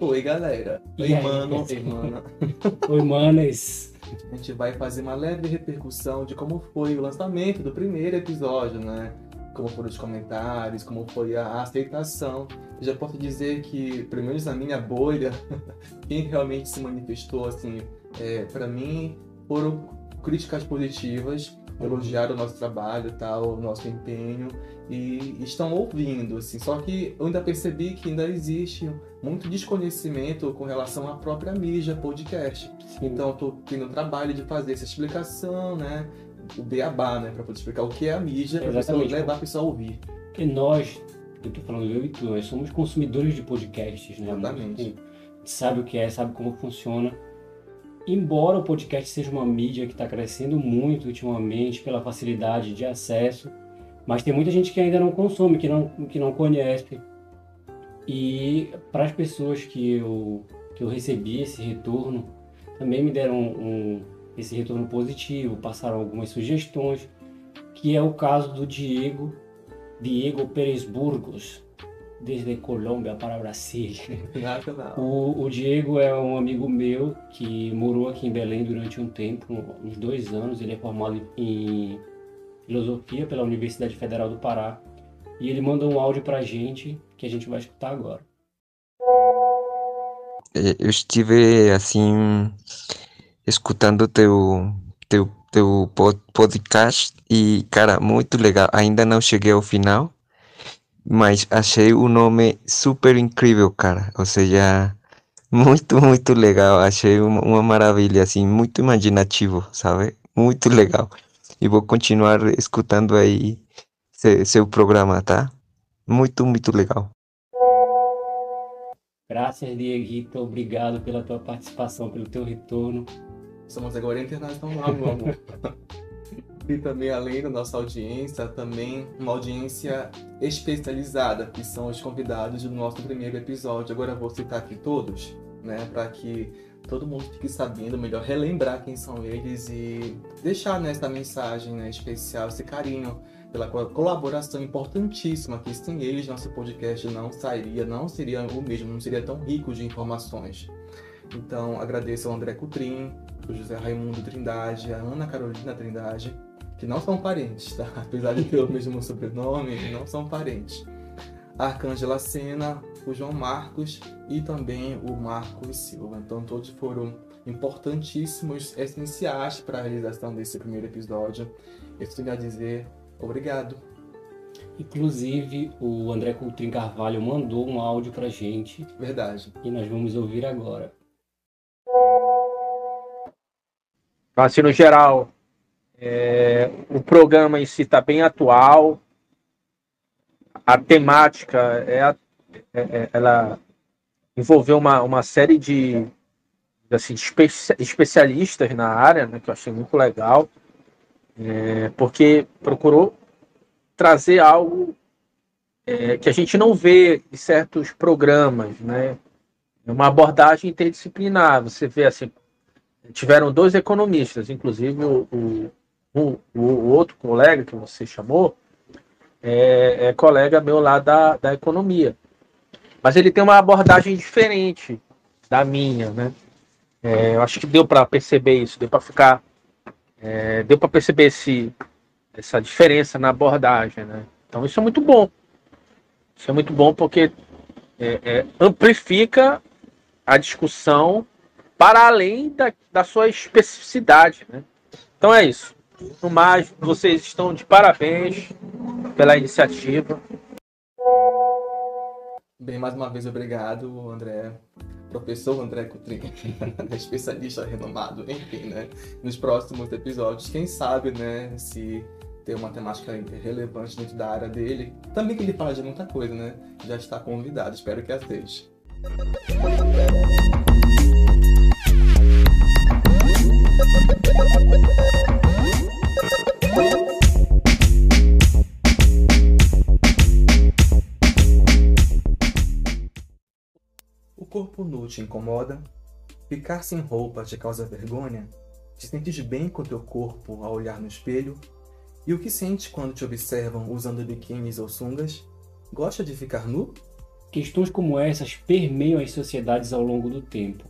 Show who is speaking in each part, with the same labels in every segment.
Speaker 1: Oi, galera. Oi,
Speaker 2: aí,
Speaker 1: mano. Oi, mana.
Speaker 2: Oi, manas.
Speaker 1: A gente vai fazer uma leve repercussão de como foi o lançamento do primeiro episódio, né? Como foram os comentários, como foi a aceitação. Eu já posso dizer que, pelo menos na minha bolha, quem realmente se manifestou, assim, é, para mim, foram críticas positivas, elogiaram o nosso trabalho, tal, o nosso empenho e estão ouvindo, assim. Só que eu ainda percebi que ainda existe muito desconhecimento com relação à própria mídia podcast. Então, eu tô tendo o trabalho de fazer essa explicação, né? O beabá, né? Pra poder explicar o que é a mídia, pra pessoa levar a pessoa a ouvir.
Speaker 2: Porque nós, eu tô falando eu e tu, nós somos consumidores de podcasts, né?
Speaker 1: Exatamente.
Speaker 2: A gente sabe o que é, sabe como funciona. Embora o podcast seja uma mídia que está crescendo muito ultimamente pela facilidade de acesso, mas tem muita gente que ainda não consome, que não, que não conhece. E para as pessoas que eu, que eu recebi esse retorno, também me deram um, esse retorno positivo, passaram algumas sugestões, que é o caso do Diego, Diego Pérez Burgos, desde Colômbia para Brasil. O, o Diego é um amigo meu que morou aqui em Belém durante um tempo, uns dois anos. Ele é formado em filosofia pela Universidade Federal do Pará. E ele mandou um áudio pra gente que a gente vai escutar agora.
Speaker 3: Eh, Eu estive assim escutando teu teu teu pod- podcast e cara, muito legal. Ainda não cheguei ao final, mas achei o nome super incrível, cara. Ou seja, muito muito legal. Achei uma, uma maravilha assim, muito imaginativo, sabe? Muito legal. E vou continuar escutando aí seu, programa, tá? Muito muito legal.
Speaker 2: Graças, Dieguito. Obrigado pela tua participação, pelo teu retorno.
Speaker 1: Somos agora internacional, meu amor. E também, além da nossa audiência, também uma audiência especializada, que são os convidados do nosso primeiro episódio. Agora eu vou citar aqui todos, né, para que todo mundo fique sabendo, melhor relembrar quem são eles e deixar nessa mensagem né, especial, esse carinho pela co- colaboração importantíssima que sem eles nosso podcast não sairia, não seria o mesmo, não seria tão rico de informações. Então, agradeço ao André Cutrim, o José Raimundo Trindade, a Ana Carolina Trindade, que não são parentes, tá? Apesar de ter o mesmo sobrenome, não são parentes. A Arcângela Sena, o João Marcos e também o Marcos Silva. Então, todos foram importantíssimos, essenciais para a realização desse primeiro episódio. Eu tenho a dizer obrigado.
Speaker 2: Inclusive, o André Coutrinho Carvalho mandou um áudio pra gente
Speaker 1: Verdade.
Speaker 2: e nós vamos ouvir agora.
Speaker 4: Então, assim, no geral, é, o programa em si está bem atual. A temática é, a- é- é- ela envolveu uma, uma série de, assim, espe- especialistas na área, né, que eu achei muito legal, é, porque procurou trazer algo é, que a gente não vê em certos programas, né? Uma abordagem interdisciplinar. Você vê assim, tiveram dois economistas, inclusive o, o, o, o outro colega que você chamou é, é colega meu lá da, da economia. Mas ele tem uma abordagem diferente da minha, né? É, eu acho que deu para perceber isso, deu para ficar, é, deu para perceber esse, essa diferença na abordagem, né? Então isso é muito bom. Isso é muito bom porque é, é, amplifica a discussão para além da, da sua especificidade. Né? Então é isso. No mais, vocês estão de parabéns pela iniciativa.
Speaker 1: Bem, mais uma vez, obrigado, André. Professor André Cutrim, especialista renomado, enfim, né? Nos próximos episódios, quem sabe, né, se tem uma temática relevante dentro da área dele. Também que ele fala de muita coisa, né? Já está convidado, espero que aceite. Nu te incomoda? Ficar sem roupa te causa vergonha? Te sentes bem com teu corpo ao olhar no espelho? E o que sente quando te observam usando biquínis ou sungas? Gosta de ficar nu?
Speaker 2: Questões como essas permeiam as sociedades ao longo do tempo.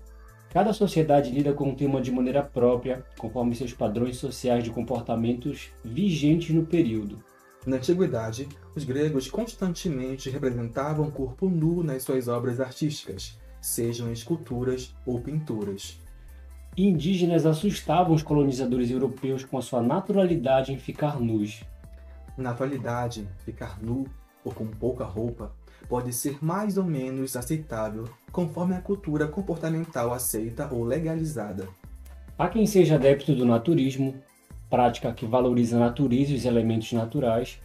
Speaker 2: Cada sociedade lida com o tema de maneira própria, conforme seus padrões sociais de comportamentos vigentes no período.
Speaker 1: Na antiguidade, os gregos constantemente representavam o corpo nu nas suas obras artísticas, sejam esculturas ou pinturas.
Speaker 2: Indígenas assustavam os colonizadores europeus com a sua naturalidade em ficar nus.
Speaker 1: Na atualidade, ficar nu ou com pouca roupa pode ser mais ou menos aceitável conforme a cultura comportamental aceita ou legalizada.
Speaker 2: Há quem seja adepto do naturismo, prática que valoriza a natureza e os elementos naturais,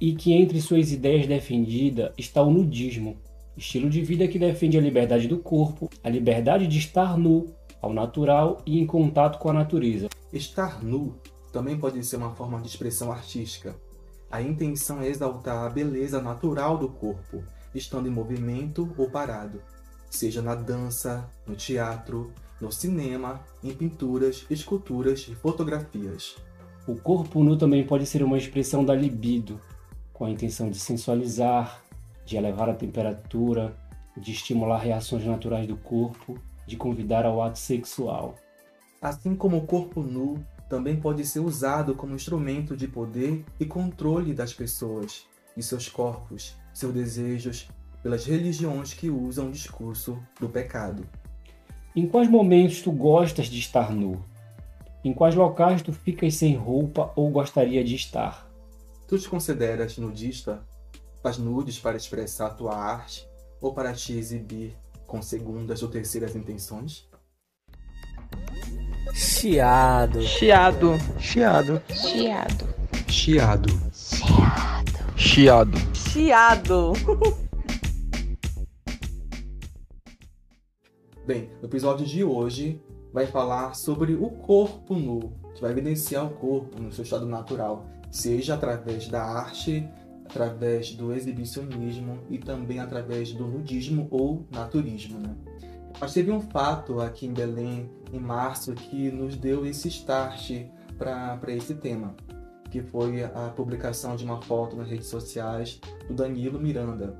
Speaker 2: e que entre suas ideias defendida está o nudismo, estilo de vida que defende a liberdade do corpo, a liberdade de estar nu, ao natural e em contato com a natureza.
Speaker 1: Estar nu também pode ser uma forma de expressão artística. A intenção é exaltar a beleza natural do corpo, estando em movimento ou parado, seja na dança, no teatro, no cinema, em pinturas, esculturas e fotografias.
Speaker 2: O corpo nu também pode ser uma expressão da libido, com a intenção de sensualizar, de elevar a temperatura, de estimular reações naturais do corpo, de convidar ao ato sexual.
Speaker 1: Assim como o corpo nu também pode ser usado como instrumento de poder e controle das pessoas e seus corpos, seus desejos, pelas religiões que usam o discurso do pecado.
Speaker 2: Em quais momentos tu gostas de estar nu? Em quais locais tu ficas sem roupa ou gostaria de estar?
Speaker 1: Tu te consideras nudista? Faz nudes para expressar tua arte ou para te exibir com segundas ou terceiras intenções?
Speaker 5: Chiado.
Speaker 6: Chiado.
Speaker 3: Chiado.
Speaker 6: Chiado.
Speaker 3: Chiado.
Speaker 6: Chiado.
Speaker 5: Chiado.
Speaker 1: Bem, no episódio de hoje vai falar sobre o corpo nu, que vai evidenciar o corpo no seu estado natural, seja através da arte, através do exibicionismo e também através do nudismo ou naturismo. Né? Mas teve um fato aqui em Belém, em março, que nos deu esse start para esse tema, que foi a publicação de uma foto nas redes sociais do Danilo Miranda,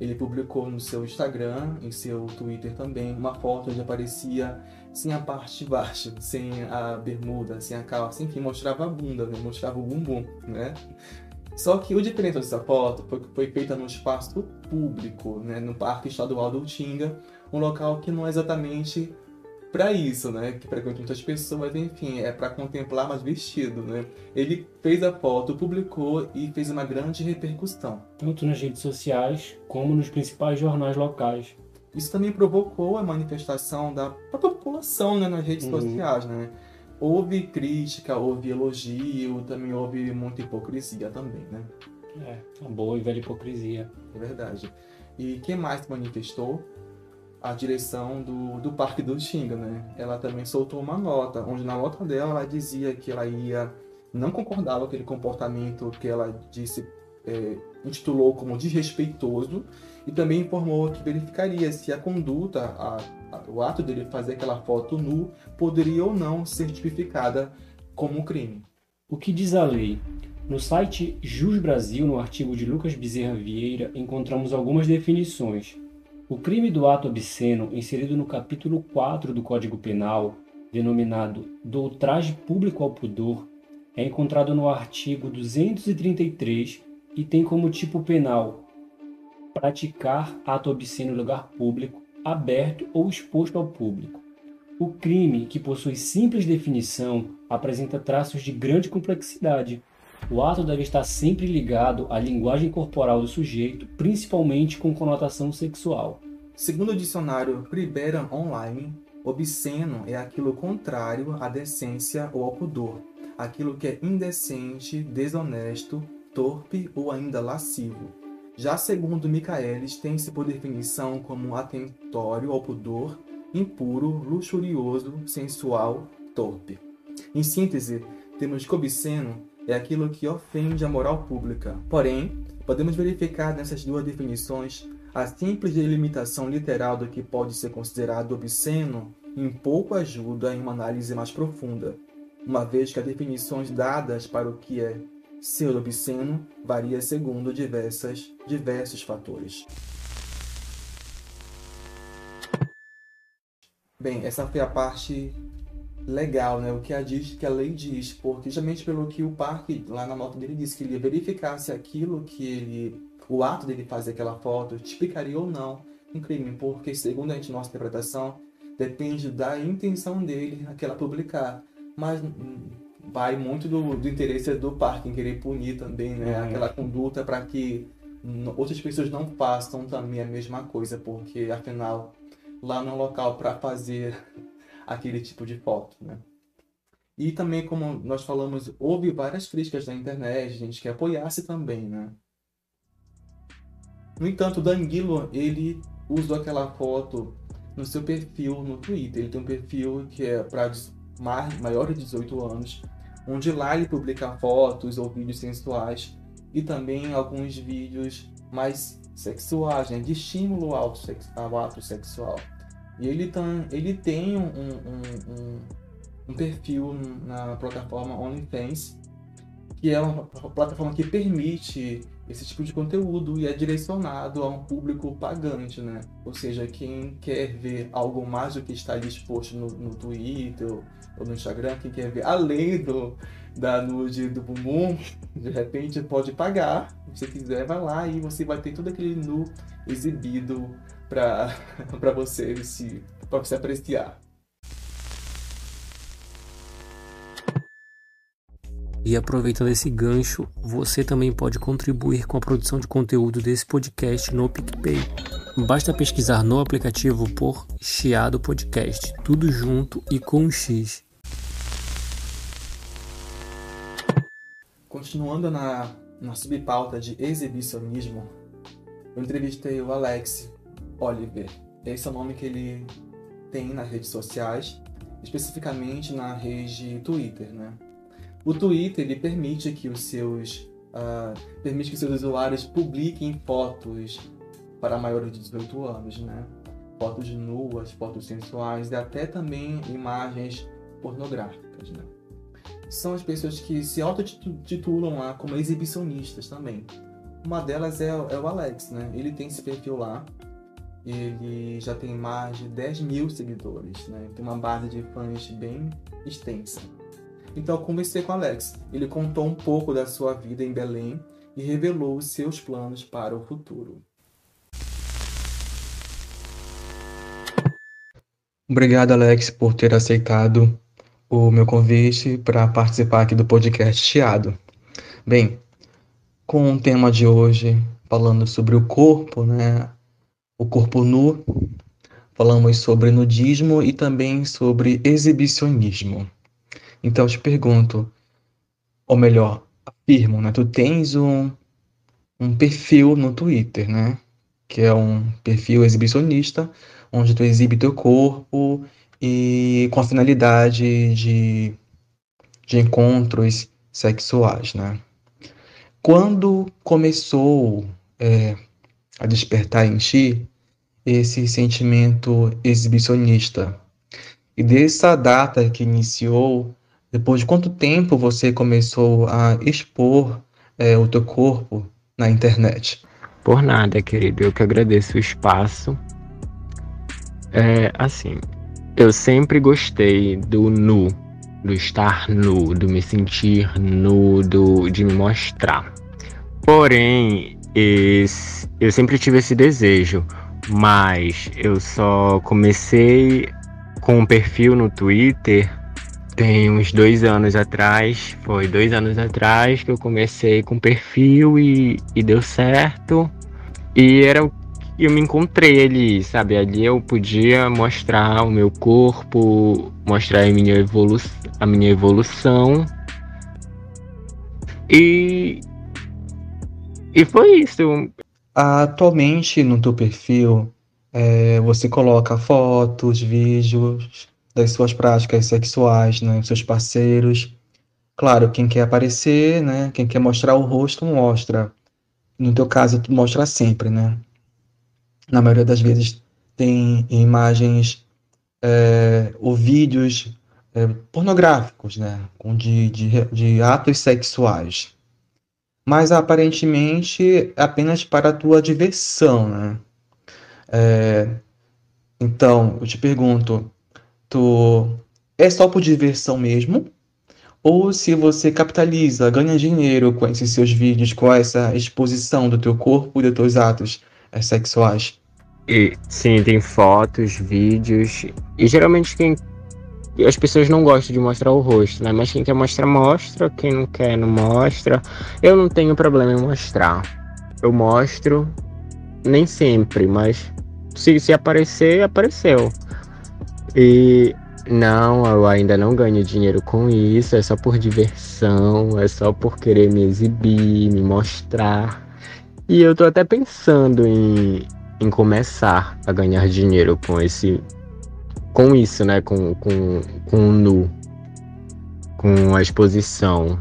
Speaker 1: ele publicou no seu Instagram, em seu Twitter também, uma foto onde aparecia sem a parte de baixo, sem a bermuda, sem a calça, enfim, mostrava a bunda, né? mostrava o bumbum, né? Só que o diferente dessa foto foi que foi feita no espaço público, né? no Parque Estadual do Utinga, um local que não é exatamente para isso, né? Que frequenta muitas pessoas, enfim, é para contemplar mais vestido, né? Ele fez a foto, publicou e fez uma grande repercussão.
Speaker 2: Tanto nas redes sociais como nos principais jornais locais.
Speaker 1: Isso também provocou a manifestação da própria população né, nas redes
Speaker 2: Uhum.
Speaker 1: sociais, né? Houve crítica, houve elogio, também houve muita hipocrisia também, né?
Speaker 2: É, a boa e velha hipocrisia.
Speaker 1: É verdade. E quem mais manifestou? A direção do, do Parque do Xinga, né? Ela também soltou uma nota, onde na nota dela ela dizia que ela ia não concordava com aquele comportamento que ela disse é, intitulou como desrespeitoso e também informou que verificaria se a conduta, a, a- o ato dele fazer aquela foto nu poderia ou não ser tipificada como um crime.
Speaker 2: O que diz a lei? No site Jus Brasil, no artigo de Lucas Bezerra Vieira, encontramos algumas definições. O crime do ato obsceno, inserido no capítulo 4 do Código Penal, denominado do público ao pudor, é encontrado no artigo 233 e tem como tipo penal praticar ato obsceno em lugar público, aberto ou exposto ao público. O crime, que possui simples definição, apresenta traços de grande complexidade. O ato deve estar sempre ligado à linguagem corporal do sujeito, principalmente com conotação sexual.
Speaker 1: Segundo o dicionário Priberan Online, obsceno é aquilo contrário à decência ou ao pudor, aquilo que é indecente, desonesto, torpe ou ainda lascivo. Já segundo Michaelis, tem-se por definição como atentório ao pudor, impuro, luxurioso, sensual, torpe. Em síntese, temos que obsceno é aquilo que ofende a moral pública. Porém, podemos verificar nessas duas definições a simples delimitação literal do que pode ser considerado obsceno em pouco ajuda em uma análise mais profunda, uma vez que as definições dadas para o que é ser obsceno varia segundo diversas, diversos fatores. Bem, essa foi a parte legal, né? O que a, diz, que a lei diz, porque justamente pelo que o parque, lá na nota dele, disse que ele ia verificar se aquilo que ele, o ato dele fazer aquela foto, tipicaria ou não um crime, porque segundo a gente, nossa interpretação, depende da intenção dele aquela publicar, mas hum, vai muito do, do interesse do parque em querer punir também, né?
Speaker 2: Uhum.
Speaker 1: Aquela conduta para que outras pessoas não façam também a mesma coisa, porque afinal lá no local para fazer aquele tipo de foto, né? E também, como nós falamos, houve várias críticas na internet, gente que apoiasse também, né? No entanto, Danilo, ele usou aquela foto no seu perfil no Twitter. Ele tem um perfil que é para maiores de 18 anos, onde lá ele publica fotos ou vídeos sensuais e também alguns vídeos mais sexuais, né? de estímulo ao, ao ato sexual. E ele, tam, ele tem um, um, um, um perfil na plataforma OnlyFans, que é uma plataforma que permite esse tipo de conteúdo e é direcionado a um público pagante, né? Ou seja, quem quer ver algo mais do que está ali exposto no, no Twitter ou no Instagram, quem quer ver além do, da nude do bumbum, de repente pode pagar. Se você quiser, vai lá e você vai ter todo aquele nu exibido para para você se para você apreciar.
Speaker 6: E aproveitando esse gancho, você também pode contribuir com a produção de conteúdo desse podcast no PicPay. Basta pesquisar no aplicativo por Chiado Podcast, tudo junto e com um X.
Speaker 1: Continuando na, na subpauta de exibicionismo, eu entrevistei o Alex Oliver. Esse é o nome que ele tem nas redes sociais, especificamente na rede Twitter, né? O Twitter ele permite que os seus uh, permite que seus usuários publiquem fotos para maiores de 18 anos, né? Fotos nuas, fotos sensuais e até também imagens pornográficas, né? São as pessoas que se autotitulam lá como exibicionistas também. Uma delas é, é o Alex, né? Ele tem esse perfil lá. Ele já tem mais de 10 mil seguidores, né? Tem uma base de fãs bem extensa. Então eu conversei com o Alex. Ele contou um pouco da sua vida em Belém e revelou os seus planos para o futuro.
Speaker 7: Obrigado, Alex, por ter aceitado o meu convite para participar aqui do podcast Chiado. Bem, com o tema de hoje, falando sobre o corpo, né? O corpo nu, falamos sobre nudismo e também sobre exibicionismo. Então eu te pergunto, ou melhor, afirmo, né? Tu tens um, um perfil no Twitter, né? Que é um perfil exibicionista, onde tu exibe teu corpo e com a finalidade de, de encontros sexuais, né? Quando começou é, a despertar em ti esse sentimento exibicionista? E dessa data que iniciou, depois de quanto tempo você começou a expor é, o teu corpo na internet?
Speaker 8: Por nada, querido. Eu que agradeço o espaço. É, assim, eu sempre gostei do nu, do estar nu, do me sentir nu, do, de me mostrar. Porém, esse, eu sempre tive esse desejo, mas eu só comecei com um perfil no Twitter tem uns dois anos atrás. Foi dois anos atrás que eu comecei com perfil e, e deu certo. E era o eu me encontrei ali, sabe? Ali eu podia mostrar o meu corpo, mostrar a minha, evolu a minha evolução. E. E foi isso.
Speaker 7: Atualmente no teu perfil, é, você coloca fotos, vídeos das suas práticas sexuais, né? Seus parceiros. Claro, quem quer aparecer, né? Quem quer mostrar o rosto, mostra. No teu caso, tu mostra sempre, né? Na maioria das vezes tem imagens é, ou vídeos é, pornográficos, né, de, de, de, atos sexuais. Mas aparentemente é apenas para a tua diversão, né? É, então, eu te pergunto,
Speaker 1: tu é só por diversão mesmo, ou se você capitaliza, ganha dinheiro com esses seus vídeos, com essa exposição do teu corpo e dos teus atos sexuais.
Speaker 8: E, sim, tem fotos, vídeos. E geralmente quem. As pessoas não gostam de mostrar o rosto, né? Mas quem quer mostrar, mostra. Quem não quer, não mostra. Eu não tenho problema em mostrar. Eu mostro, nem sempre, mas se, se aparecer, apareceu. E não, eu ainda não ganho dinheiro com isso, é só por diversão, é só por querer me exibir, me mostrar. E eu tô até pensando em, em começar a ganhar dinheiro com esse. com isso, né? Com, com, com o nu. Com a exposição.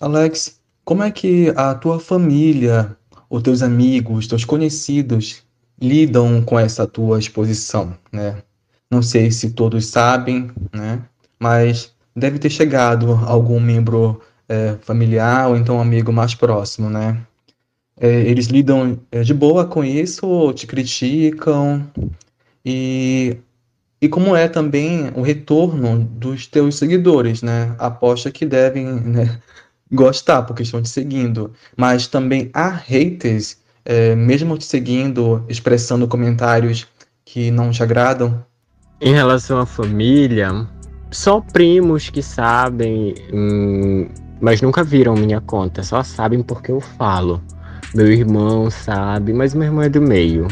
Speaker 1: Alex, como é que a tua família, os teus amigos, teus conhecidos lidam com essa tua exposição, né? Não sei se todos sabem, né? Mas deve ter chegado algum membro é, familiar ou então amigo mais próximo, né? É, eles lidam é, de boa com isso, ou te criticam e e como é também o retorno dos teus seguidores, né? Aposta que devem né, gostar porque estão te seguindo, mas também há haters é, mesmo te seguindo, expressando comentários que não te agradam?
Speaker 8: Em relação à família, só primos que sabem, hum, mas nunca viram minha conta, só sabem porque eu falo. Meu irmão sabe, mas meu irmão é do meio.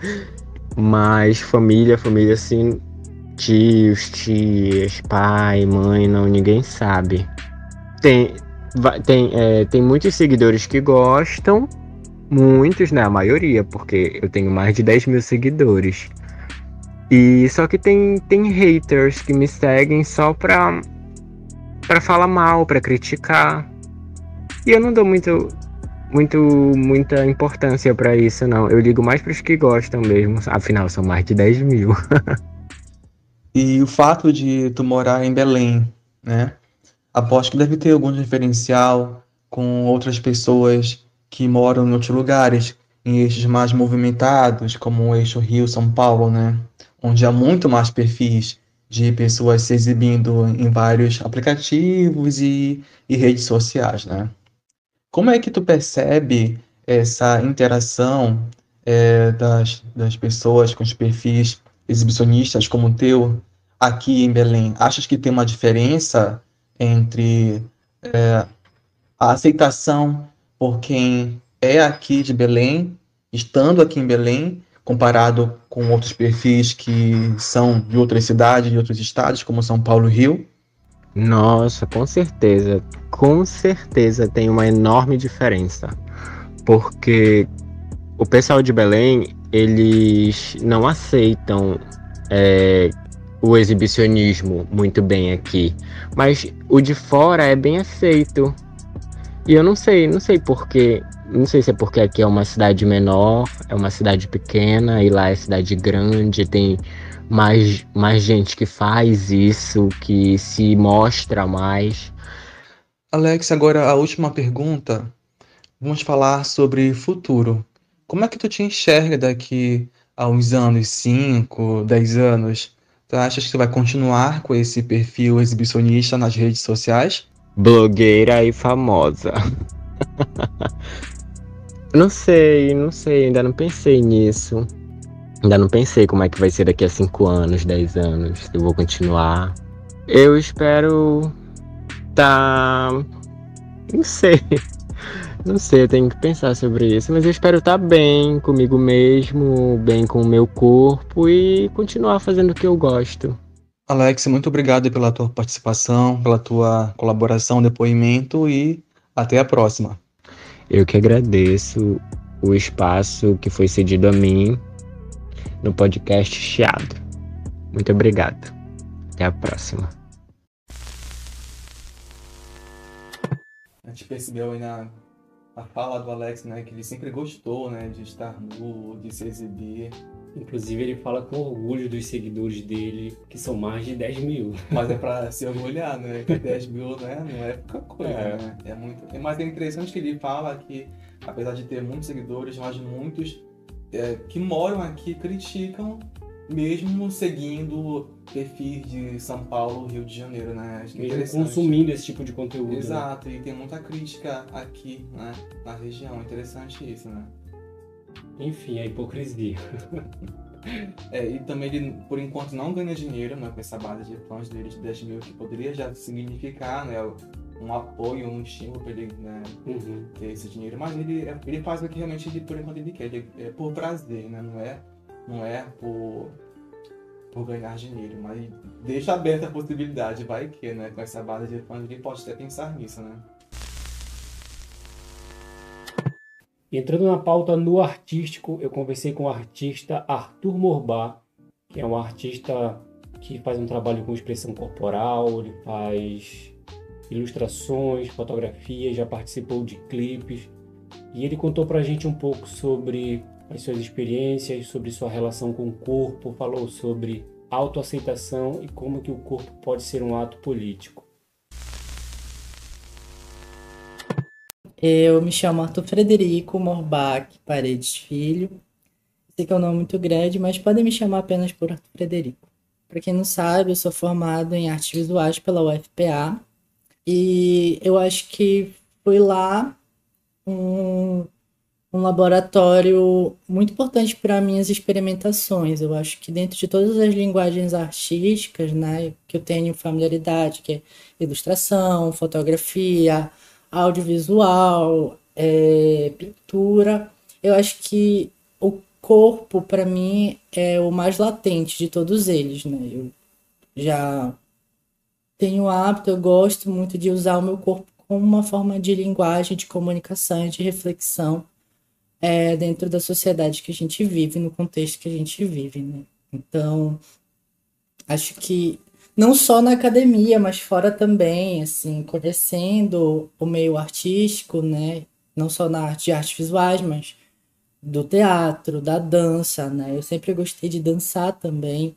Speaker 8: mas família, família assim, tios, tias, pai, mãe, não, ninguém sabe. Tem, tem, é, tem muitos seguidores que gostam, Muitos, né? A maioria, porque eu tenho mais de 10 mil seguidores. E só que tem, tem haters que me seguem só pra, pra falar mal, pra criticar. E eu não dou muito, muito, muita importância para isso, não. Eu ligo mais pros que gostam mesmo. Afinal, são mais de 10 mil.
Speaker 1: e o fato de tu morar em Belém, né? Aposto que deve ter algum diferencial com outras pessoas que moram em outros lugares, em eixos mais movimentados, como o eixo Rio-São Paulo, né? Onde há muito mais perfis de pessoas se exibindo em vários aplicativos e, e redes sociais, né? Como é que tu percebe essa interação é, das, das pessoas com os perfis exibicionistas como o teu aqui em Belém? Achas que tem uma diferença entre é, a aceitação por quem é aqui de Belém, estando aqui em Belém, comparado com outros perfis que são de outras cidades, de outros estados, como São Paulo e Rio?
Speaker 8: Nossa, com certeza. Com certeza tem uma enorme diferença. Porque o pessoal de Belém, eles não aceitam é, o exibicionismo muito bem aqui. Mas o de fora é bem aceito. E eu não sei, não sei porquê. Não sei se é porque aqui é uma cidade menor, é uma cidade pequena, e lá é cidade grande, tem mais, mais gente que faz isso, que se mostra mais.
Speaker 1: Alex, agora a última pergunta. Vamos falar sobre futuro. Como é que tu te enxerga daqui a uns anos, 5, 10 anos? Tu achas que tu vai continuar com esse perfil exibicionista nas redes sociais?
Speaker 8: blogueira e famosa. não sei, não sei, ainda não pensei nisso. Ainda não pensei como é que vai ser daqui a 5 anos, 10 anos, se eu vou continuar. Eu espero tá. Não sei. Não sei, eu tenho que pensar sobre isso. Mas eu espero estar tá bem comigo mesmo, bem com o meu corpo e continuar fazendo o que eu gosto.
Speaker 1: Alex, muito obrigado pela tua participação, pela tua colaboração, depoimento e até a próxima.
Speaker 8: Eu que agradeço o espaço que foi cedido a mim no podcast Chiado. Muito obrigado. Até a próxima.
Speaker 9: A gente percebeu aí na, na fala do Alex, né, que ele sempre gostou, né, de estar nu, de se exibir.
Speaker 2: Inclusive, ele fala com orgulho dos seguidores dele, que são mais de 10 mil.
Speaker 9: Mas é pra se orgulhar, né? Que 10 mil né? não é pouca coisa, é. né? É muito... Mas é interessante que ele fala que, apesar de ter muitos seguidores, mas muitos é, que moram aqui criticam
Speaker 1: mesmo seguindo perfis de São Paulo, Rio de Janeiro, né? Acho é
Speaker 2: Mesmo consumindo esse tipo de conteúdo. né?
Speaker 1: Exato, e tem muita crítica aqui, né? Na região. Interessante isso, né?
Speaker 2: Enfim, a hipocrisia.
Speaker 1: É, e também ele, por enquanto, não ganha dinheiro né, com essa base de fãs dele de 10 mil, que poderia já significar né, um apoio, um estímulo para ele né,
Speaker 2: Uhum.
Speaker 1: ter esse dinheiro. Mas ele, ele faz o que realmente ele, por enquanto ele quer, ele, é por prazer, né? Não é, não é por, por ganhar dinheiro. Mas deixa aberta a possibilidade, vai que, né? Com essa base de fãs, ele pode até pensar nisso, né?
Speaker 2: Entrando na pauta no artístico, eu conversei com o artista Arthur Morbá, que é um artista que faz um trabalho com expressão corporal, ele faz ilustrações, fotografias, já participou de clipes. E ele contou pra gente um pouco sobre as suas experiências, sobre sua relação com o corpo, falou sobre autoaceitação e como que o corpo pode ser um ato político.
Speaker 10: Eu me chamo Arthur Frederico Morbach Paredes Filho. Sei que é um nome muito grande, mas podem me chamar apenas por Arthur Frederico. Para quem não sabe, eu sou formado em artes visuais pela UFPA e eu acho que foi lá um, um laboratório muito importante para minhas experimentações. Eu acho que dentro de todas as linguagens artísticas, né, que eu tenho familiaridade, que é ilustração, fotografia, audiovisual, é, pintura. Eu acho que o corpo, para mim, é o mais latente de todos eles, né? Eu já tenho hábito, eu gosto muito de usar o meu corpo como uma forma de linguagem, de comunicação de reflexão é, dentro da sociedade que a gente vive, no contexto que a gente vive, né? Então, acho que não só na academia, mas fora também, assim, conhecendo o meio artístico, né? Não só na arte de artes visuais, mas do teatro, da dança, né? Eu sempre gostei de dançar também.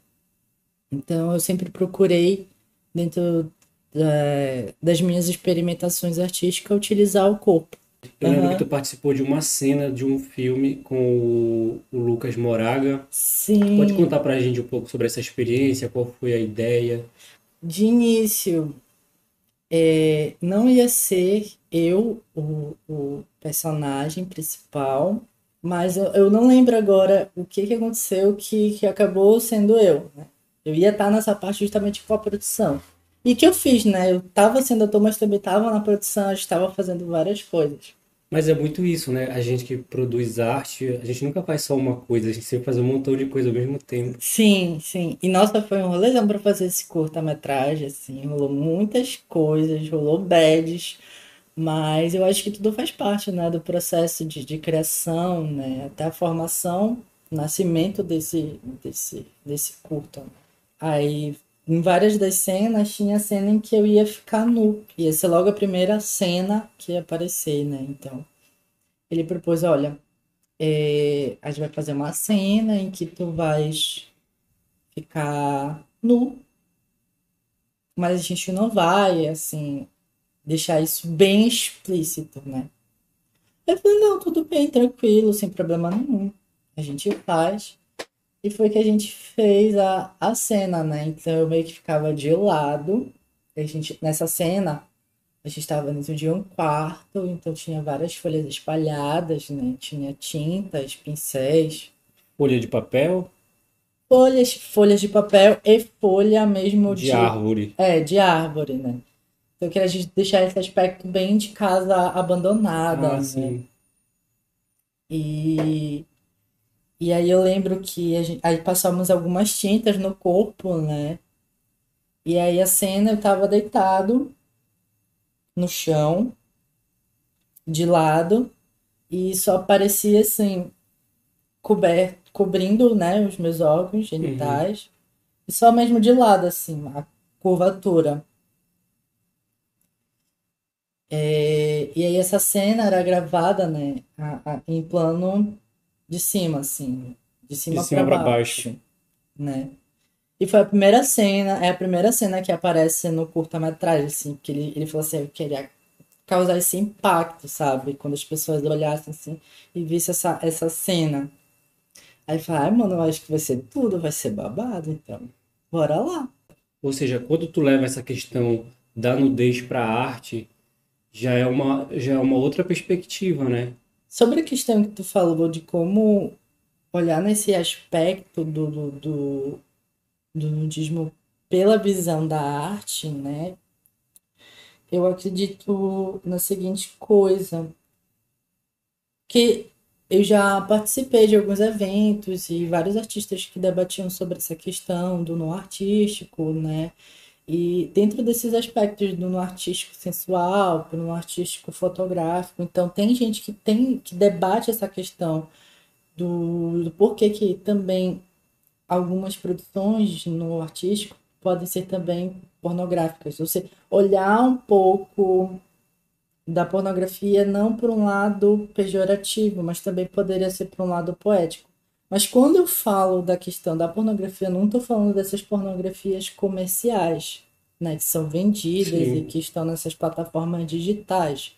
Speaker 10: Então, eu sempre procurei, dentro da- das minhas experimentações artísticas, utilizar o corpo.
Speaker 2: Eu lembro
Speaker 10: Aham.
Speaker 2: que tu participou de uma cena de um filme com o, o Lucas Moraga.
Speaker 10: Sim.
Speaker 2: Pode contar pra gente um pouco sobre essa experiência, qual foi a ideia?
Speaker 10: De início, é, não ia ser eu o, o personagem principal, mas eu, eu não lembro agora o que que aconteceu que, que acabou sendo eu, né? Eu ia estar nessa parte justamente com a produção. E que eu fiz, né? Eu tava sendo ator, mas também tava na produção, estava fazendo várias coisas.
Speaker 2: Mas é muito isso, né? A gente que produz arte, a gente nunca faz só uma coisa, a gente sempre faz um montão de coisa ao mesmo tempo.
Speaker 10: Sim, sim. E nossa, foi um rolezão pra fazer esse curta-metragem, assim, rolou muitas coisas, rolou bads, mas eu acho que tudo faz parte, né, do processo de, de criação, né, até a formação, nascimento desse, desse, desse curta. Aí, em várias das cenas, tinha cena em que eu ia ficar nu, ia ser logo a primeira cena que ia aparecer, né, então, ele propôs, olha, é, a gente vai fazer uma cena em que tu vais ficar nu, mas a gente não vai, assim, deixar isso bem explícito, né? Eu falei, não, tudo bem, tranquilo, sem problema nenhum. A gente faz. E foi que a gente fez a, a cena, né? Então eu meio que ficava de lado. A gente, nessa cena, a gente estava dentro de um quarto, então tinha várias folhas espalhadas, né? Tinha tintas, pincéis,
Speaker 2: Folha de papel
Speaker 10: folhas, folhas de papel e folha mesmo
Speaker 2: de
Speaker 10: de,
Speaker 2: árvore.
Speaker 10: é, de árvore, né? Então eu queria de- deixar esse aspecto bem de casa abandonada,
Speaker 2: Ah,
Speaker 10: né?
Speaker 2: sim.
Speaker 10: E, e aí eu lembro que a gente, aí passamos algumas tintas no corpo, né? E aí a cena eu tava deitado no chão, de lado, e só aparecia assim, coberto, cobrindo, né, os meus órgãos genitais, e só mesmo de lado, assim, a curvatura. É, e aí essa cena era gravada, né, a- a- em plano de cima, assim, de cima
Speaker 2: De cima
Speaker 10: para
Speaker 2: pra baixo.
Speaker 10: né? E foi a primeira cena, é a primeira cena que aparece no curta-metragem, assim, que ele, ele falou assim, eu queria causar esse impacto, sabe? Quando as pessoas olhassem assim e vissem essa, essa cena. Aí fala, ai, mano, eu acho que vai ser tudo, vai ser babado, então. Bora lá.
Speaker 2: Ou seja, quando tu leva essa questão da nudez para a arte, já é uma, já é uma outra perspectiva, né?
Speaker 10: Sobre a questão que tu falou de como olhar nesse aspecto do, do, do, do nudismo pela visão da arte, né? Eu acredito na seguinte coisa, que eu já participei de alguns eventos e vários artistas que debatiam sobre essa questão do no artístico, né? E dentro desses aspectos do no artístico sensual, no artístico fotográfico, então tem gente que tem que debate essa questão do, do porquê que também algumas produções no artístico podem ser também pornográficas. Você olhar um pouco da pornografia não por um lado pejorativo, mas também poderia ser por um lado poético. Mas quando eu falo da questão da pornografia, eu não estou falando dessas pornografias comerciais, né, que são vendidas Sim. e que estão nessas plataformas digitais.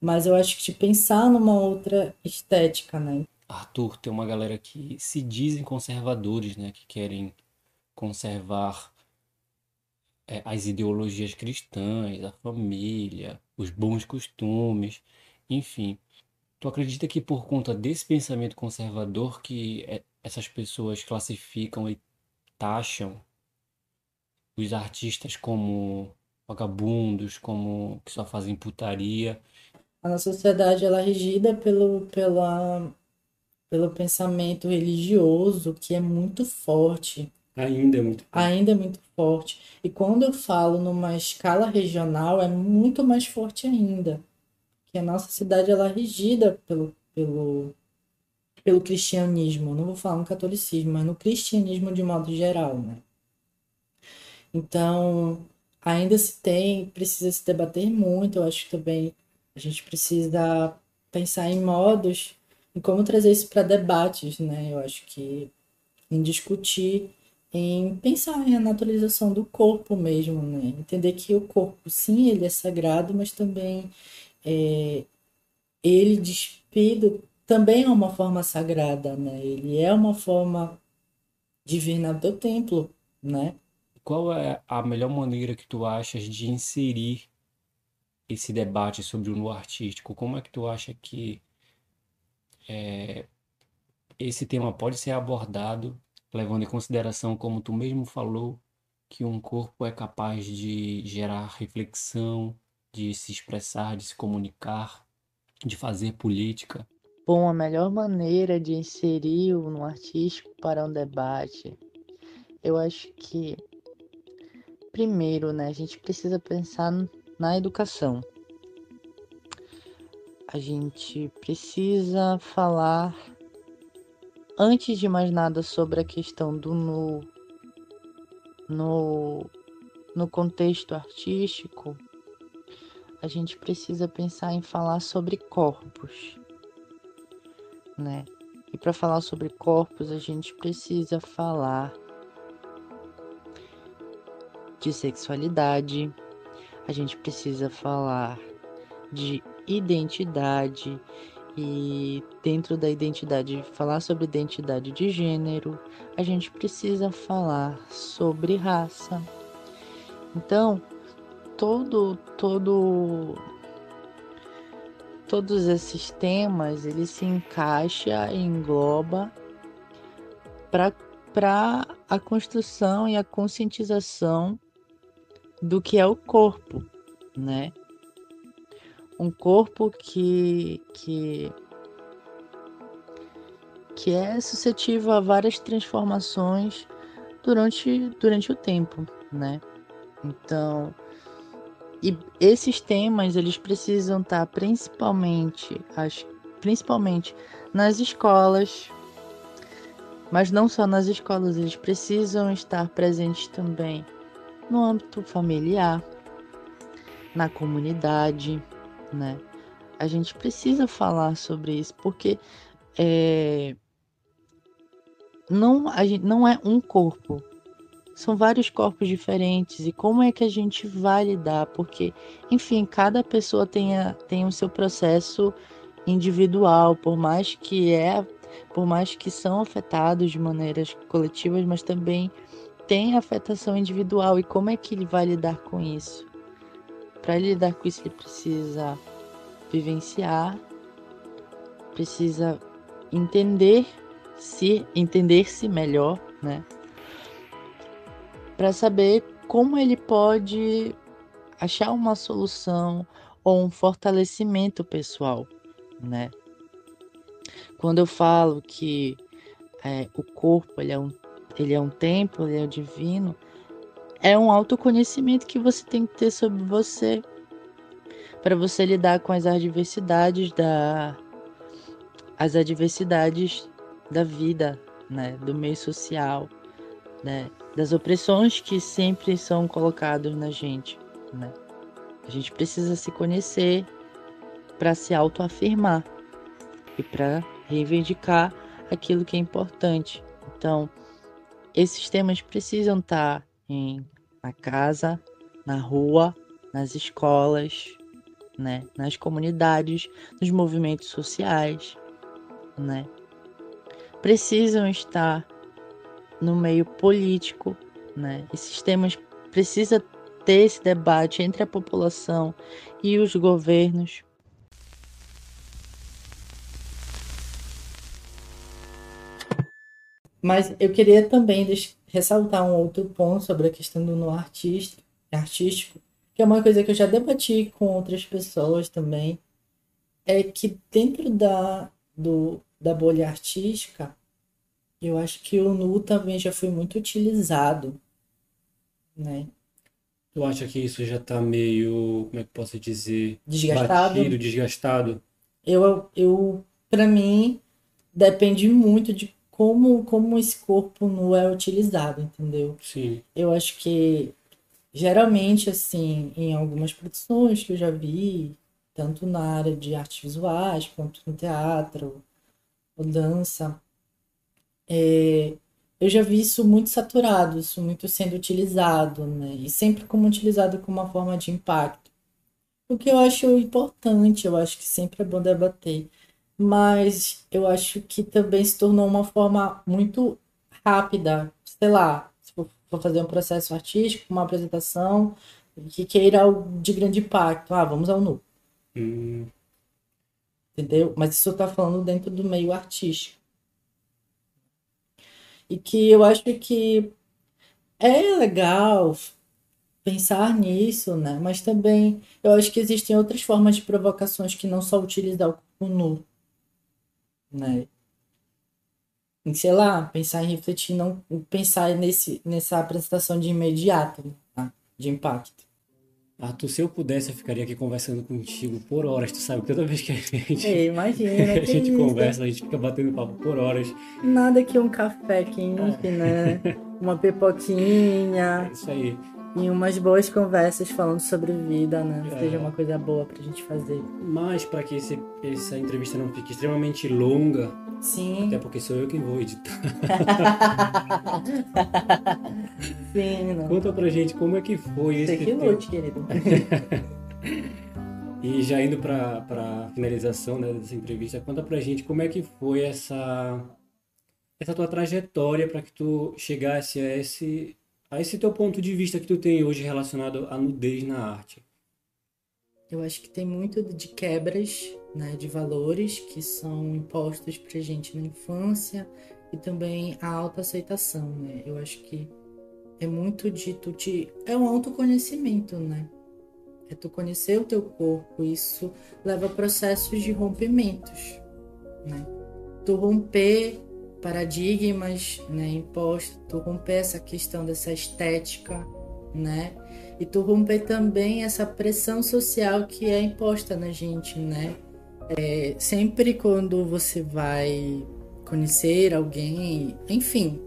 Speaker 10: Mas eu acho que de pensar numa outra estética, né?
Speaker 2: Arthur, tem uma galera que se dizem conservadores, né, que querem conservar é, as ideologias cristãs, a família, os bons costumes, enfim. Tu acredita que por conta desse pensamento conservador que é, essas pessoas classificam e taxam os artistas como vagabundos, como que só fazem putaria?
Speaker 10: A nossa sociedade ela é regida pelo, pela, pelo pensamento religioso que é muito forte.
Speaker 2: Ainda é muito
Speaker 10: forte. Ainda é muito forte. E quando eu falo numa escala regional, é muito mais forte ainda. Que a nossa cidade ela é regida pelo, pelo, pelo cristianismo. Não vou falar no catolicismo, mas no cristianismo de modo geral, né? Então, ainda se tem, precisa se debater muito. Eu acho que também a gente precisa pensar em modos, em como trazer isso para debates, né? Eu acho que em discutir em pensar em naturalização do corpo mesmo, né? Entender que o corpo, sim, ele é sagrado, mas também é, ele despido também é uma forma sagrada, né? Ele é uma forma divina do templo, né?
Speaker 2: Qual é a melhor maneira que tu achas de inserir esse debate sobre o no artístico? Como é que tu acha que é, esse tema pode ser abordado levando em consideração, como tu mesmo falou, que um corpo é capaz de gerar reflexão, de se expressar, de se comunicar, de fazer política.
Speaker 5: Bom, a melhor maneira de inserir no artístico para um debate, eu acho que primeiro, né, a gente precisa pensar na educação. A gente precisa falar antes de mais nada sobre a questão do nu no, no contexto artístico, a gente precisa pensar em falar sobre corpos, né? E para falar sobre corpos, a gente precisa falar de sexualidade, a gente precisa falar de identidade e dentro da identidade, falar sobre identidade de gênero, a gente precisa falar sobre raça. Então, todo todo todos esses temas, ele se encaixa e engloba para a construção e a conscientização do que é o corpo, né? um corpo que, que, que é suscetível a várias transformações durante, durante o tempo, né? Então, e esses temas eles precisam estar principalmente, acho, principalmente nas escolas, mas não só nas escolas, eles precisam estar presentes também no âmbito familiar, na comunidade, né? A gente precisa falar sobre isso, porque é, não, a gente, não é um corpo, são vários corpos diferentes e como é que a gente vai lidar? Porque, enfim, cada pessoa tenha, tem o seu processo individual, por mais que é por mais que são afetados de maneiras coletivas, mas também tem afetação individual e como é que ele vai lidar com isso? Para lidar com isso, ele precisa vivenciar, precisa entender se entender-se melhor, né? Para saber como ele pode achar uma solução ou um fortalecimento pessoal, né? Quando eu falo que é, o corpo ele é, um, ele é um templo, ele é divino, é um autoconhecimento que você tem que ter sobre você para você lidar com as adversidades da as adversidades da vida, né, do meio social, né, das opressões que sempre são colocadas na gente, né? A gente precisa se conhecer para se autoafirmar e para reivindicar aquilo que é importante. Então, esses temas precisam estar em na casa, na rua, nas escolas, né, nas comunidades, nos movimentos sociais, né? Precisam estar no meio político, né? Esses temas precisa ter esse debate entre a população e os governos.
Speaker 10: Mas eu queria também ressaltar um outro ponto sobre a questão do no artístico, artístico, que é uma coisa que eu já debati com outras pessoas também, é que dentro da, do, da bolha artística, eu acho que o nu também já foi muito utilizado, né?
Speaker 2: Tu acha que isso já tá meio, como é que posso dizer?
Speaker 10: Desgastado?
Speaker 2: Batido, desgastado?
Speaker 10: Eu, eu para mim, depende muito de como, como esse corpo nu é utilizado, entendeu?
Speaker 2: Sim.
Speaker 10: Eu acho que, geralmente, assim, em algumas produções que eu já vi, tanto na área de artes visuais, quanto no teatro, ou dança, é, eu já vi isso muito saturado, isso muito sendo utilizado, né? E sempre como utilizado como uma forma de impacto. O que eu acho importante, eu acho que sempre é bom debater. Mas eu acho que também se tornou uma forma muito rápida. Sei lá, se for fazer um processo artístico, uma apresentação que queira algo de grande impacto. Ah, vamos ao nu.
Speaker 2: Hum.
Speaker 10: Entendeu? Mas isso eu tô falando dentro do meio artístico. E que eu acho que é legal pensar nisso, né? Mas também eu acho que existem outras formas de provocações que não só utilizar o nu, né? E, sei lá, pensar em refletir, não pensar nesse, nessa apresentação de imediato, tá? de impacto.
Speaker 2: Arthur, se eu pudesse, eu ficaria aqui conversando contigo por horas. Tu sabe que toda vez que a gente,
Speaker 10: É, imagina,
Speaker 2: a gente conversa, a gente fica batendo papo por horas.
Speaker 10: Nada que um café quente, né? Uma pipoquinha
Speaker 2: É isso aí.
Speaker 10: E umas boas conversas falando sobre vida, né?
Speaker 2: É.
Speaker 10: Seja uma coisa boa pra gente fazer.
Speaker 2: Mas para que esse, essa entrevista não fique extremamente longa,
Speaker 10: Sim.
Speaker 2: até porque sou eu quem vou editar,
Speaker 10: Sim, não.
Speaker 2: conta pra gente como é que foi
Speaker 10: Você
Speaker 2: esse
Speaker 10: que
Speaker 2: teu-
Speaker 10: lute, querido.
Speaker 2: E já indo para para finalização né, dessa entrevista, conta pra gente como é que foi essa essa tua trajetória para que tu chegasse a esse a esse teu ponto de vista que tu tem hoje relacionado à nudez na arte.
Speaker 10: Eu acho que tem muito de quebras, né, de valores que são impostos pra gente na infância e também a autoaceitação, né? Eu acho que é muito de tu te é um autoconhecimento, né? É tu conhecer o teu corpo, isso leva a processos de rompimentos, né? Tu romper paradigmas, né, impostos, tu romper essa questão dessa estética, né? E tu romper também essa pressão social que é imposta na gente, né? É, sempre quando você vai conhecer alguém, enfim,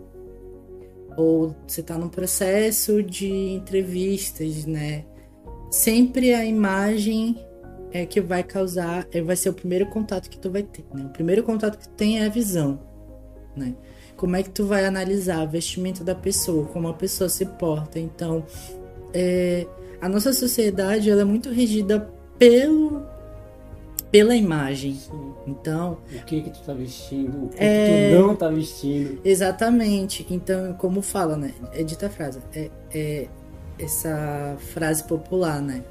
Speaker 10: ou você está num processo de entrevistas, né? Sempre a imagem é que vai causar, é, vai ser o primeiro contato que tu vai ter, né? O primeiro contato que tu tem é a visão, né? Como é que tu vai analisar a vestimenta da pessoa, como a pessoa se porta, então é, a nossa sociedade ela é muito regida pelo pela imagem. Então,
Speaker 2: O que que tu tá vestindo, o que,
Speaker 10: É.
Speaker 2: que tu não tá vestindo.
Speaker 10: Exatamente. Então, como fala, né? É dita a frase. É, é essa frase popular, né?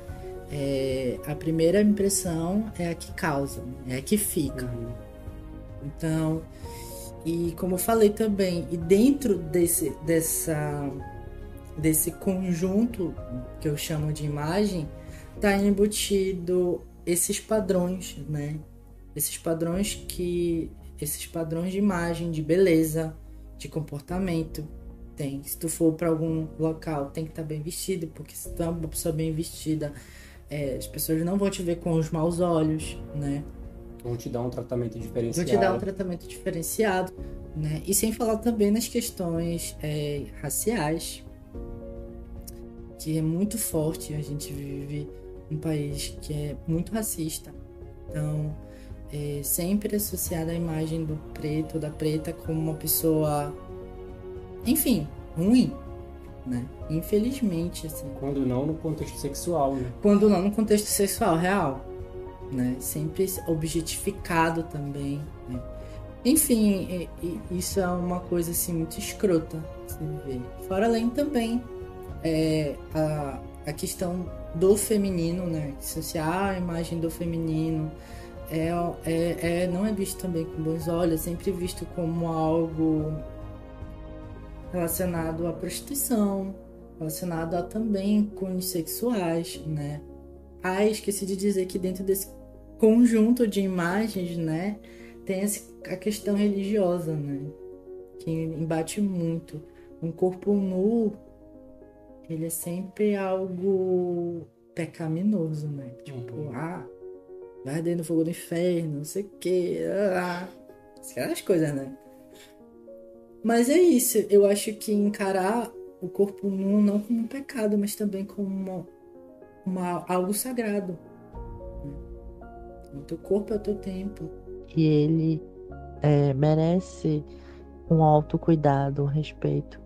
Speaker 10: É, a primeira impressão é a que causa, é a que fica.
Speaker 2: Uhum.
Speaker 10: Então, e como eu falei também, e dentro desse, dessa, desse conjunto que eu chamo de imagem, tá embutido esses padrões, né? Esses padrões que. Esses padrões de imagem, de beleza, de comportamento. Tem. Se tu for para algum local, tem que estar bem vestido, porque se tu é uma pessoa bem vestida, é, as pessoas não vão te ver com os maus olhos, né?
Speaker 2: Vão te dar um tratamento
Speaker 10: Vão
Speaker 2: diferenciado.
Speaker 10: te dar um tratamento diferenciado, né? E sem falar também nas questões é, raciais, que é muito forte. A gente vive um país que é muito racista. Então, é sempre associada a imagem do preto ou da preta como uma pessoa, enfim, ruim, né? Infelizmente, assim.
Speaker 2: Quando não no contexto sexual, né?
Speaker 10: Quando não no contexto sexual real, né? Sempre objetificado também, né? Enfim, isso é uma coisa assim muito escrota se ver. Fora além também é, a, a questão do feminino, né? Associar a imagem do feminino é, é, é- não é visto também com bons olhos, é sempre visto como algo relacionado à prostituição, relacionado a também cunhos sexuais, né? Ah, esqueci de dizer que dentro desse conjunto de imagens, né, tem a questão religiosa, né, que embate muito. Um corpo nu, ele é sempre algo pecaminoso, né? Tipo, ah, vai arder no fogo do inferno, não sei o quê, ah, aquelas coisas, né? Mas é isso, eu acho que encarar o corpo nu não como um pecado, mas também como uma, uma- algo sagrado. O teu corpo é o teu templo.
Speaker 5: E ele é, merece um autocuidado, um respeito.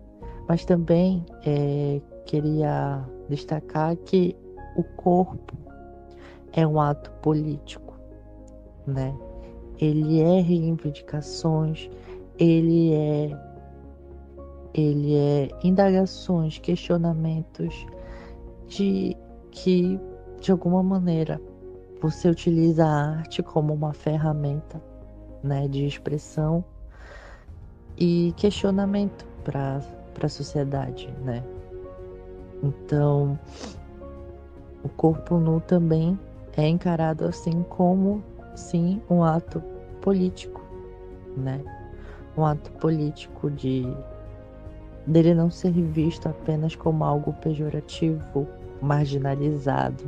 Speaker 5: Mas também é, queria destacar que o corpo é um ato político, né? Ele é reivindicações, ele é ele é indagações, questionamentos de que de alguma maneira você utiliza a arte como uma ferramenta, né, de expressão e questionamento para a sociedade, né? Então, o corpo nu também é encarado assim como sim um ato político, né? Um ato político de dele não ser visto apenas como algo pejorativo, marginalizado.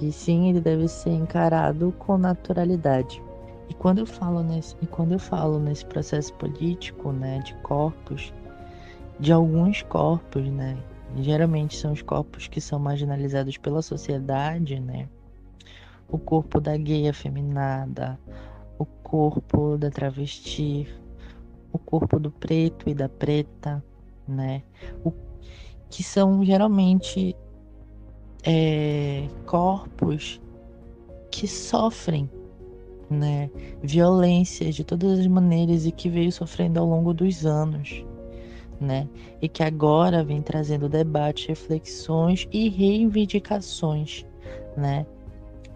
Speaker 5: E sim, ele deve ser encarado com naturalidade. E quando eu falo nesse, e quando eu falo nesse processo político, né, de corpos, de alguns corpos, né, geralmente são os corpos que são marginalizados pela sociedade, né, o corpo da gay afeminada, o corpo da travesti, o corpo do preto e da preta, né, o, que são geralmente é, corpos que sofrem né, violências de todas as maneiras e que veio sofrendo ao longo dos anos, né, e que agora vem trazendo debate, reflexões e reivindicações, né,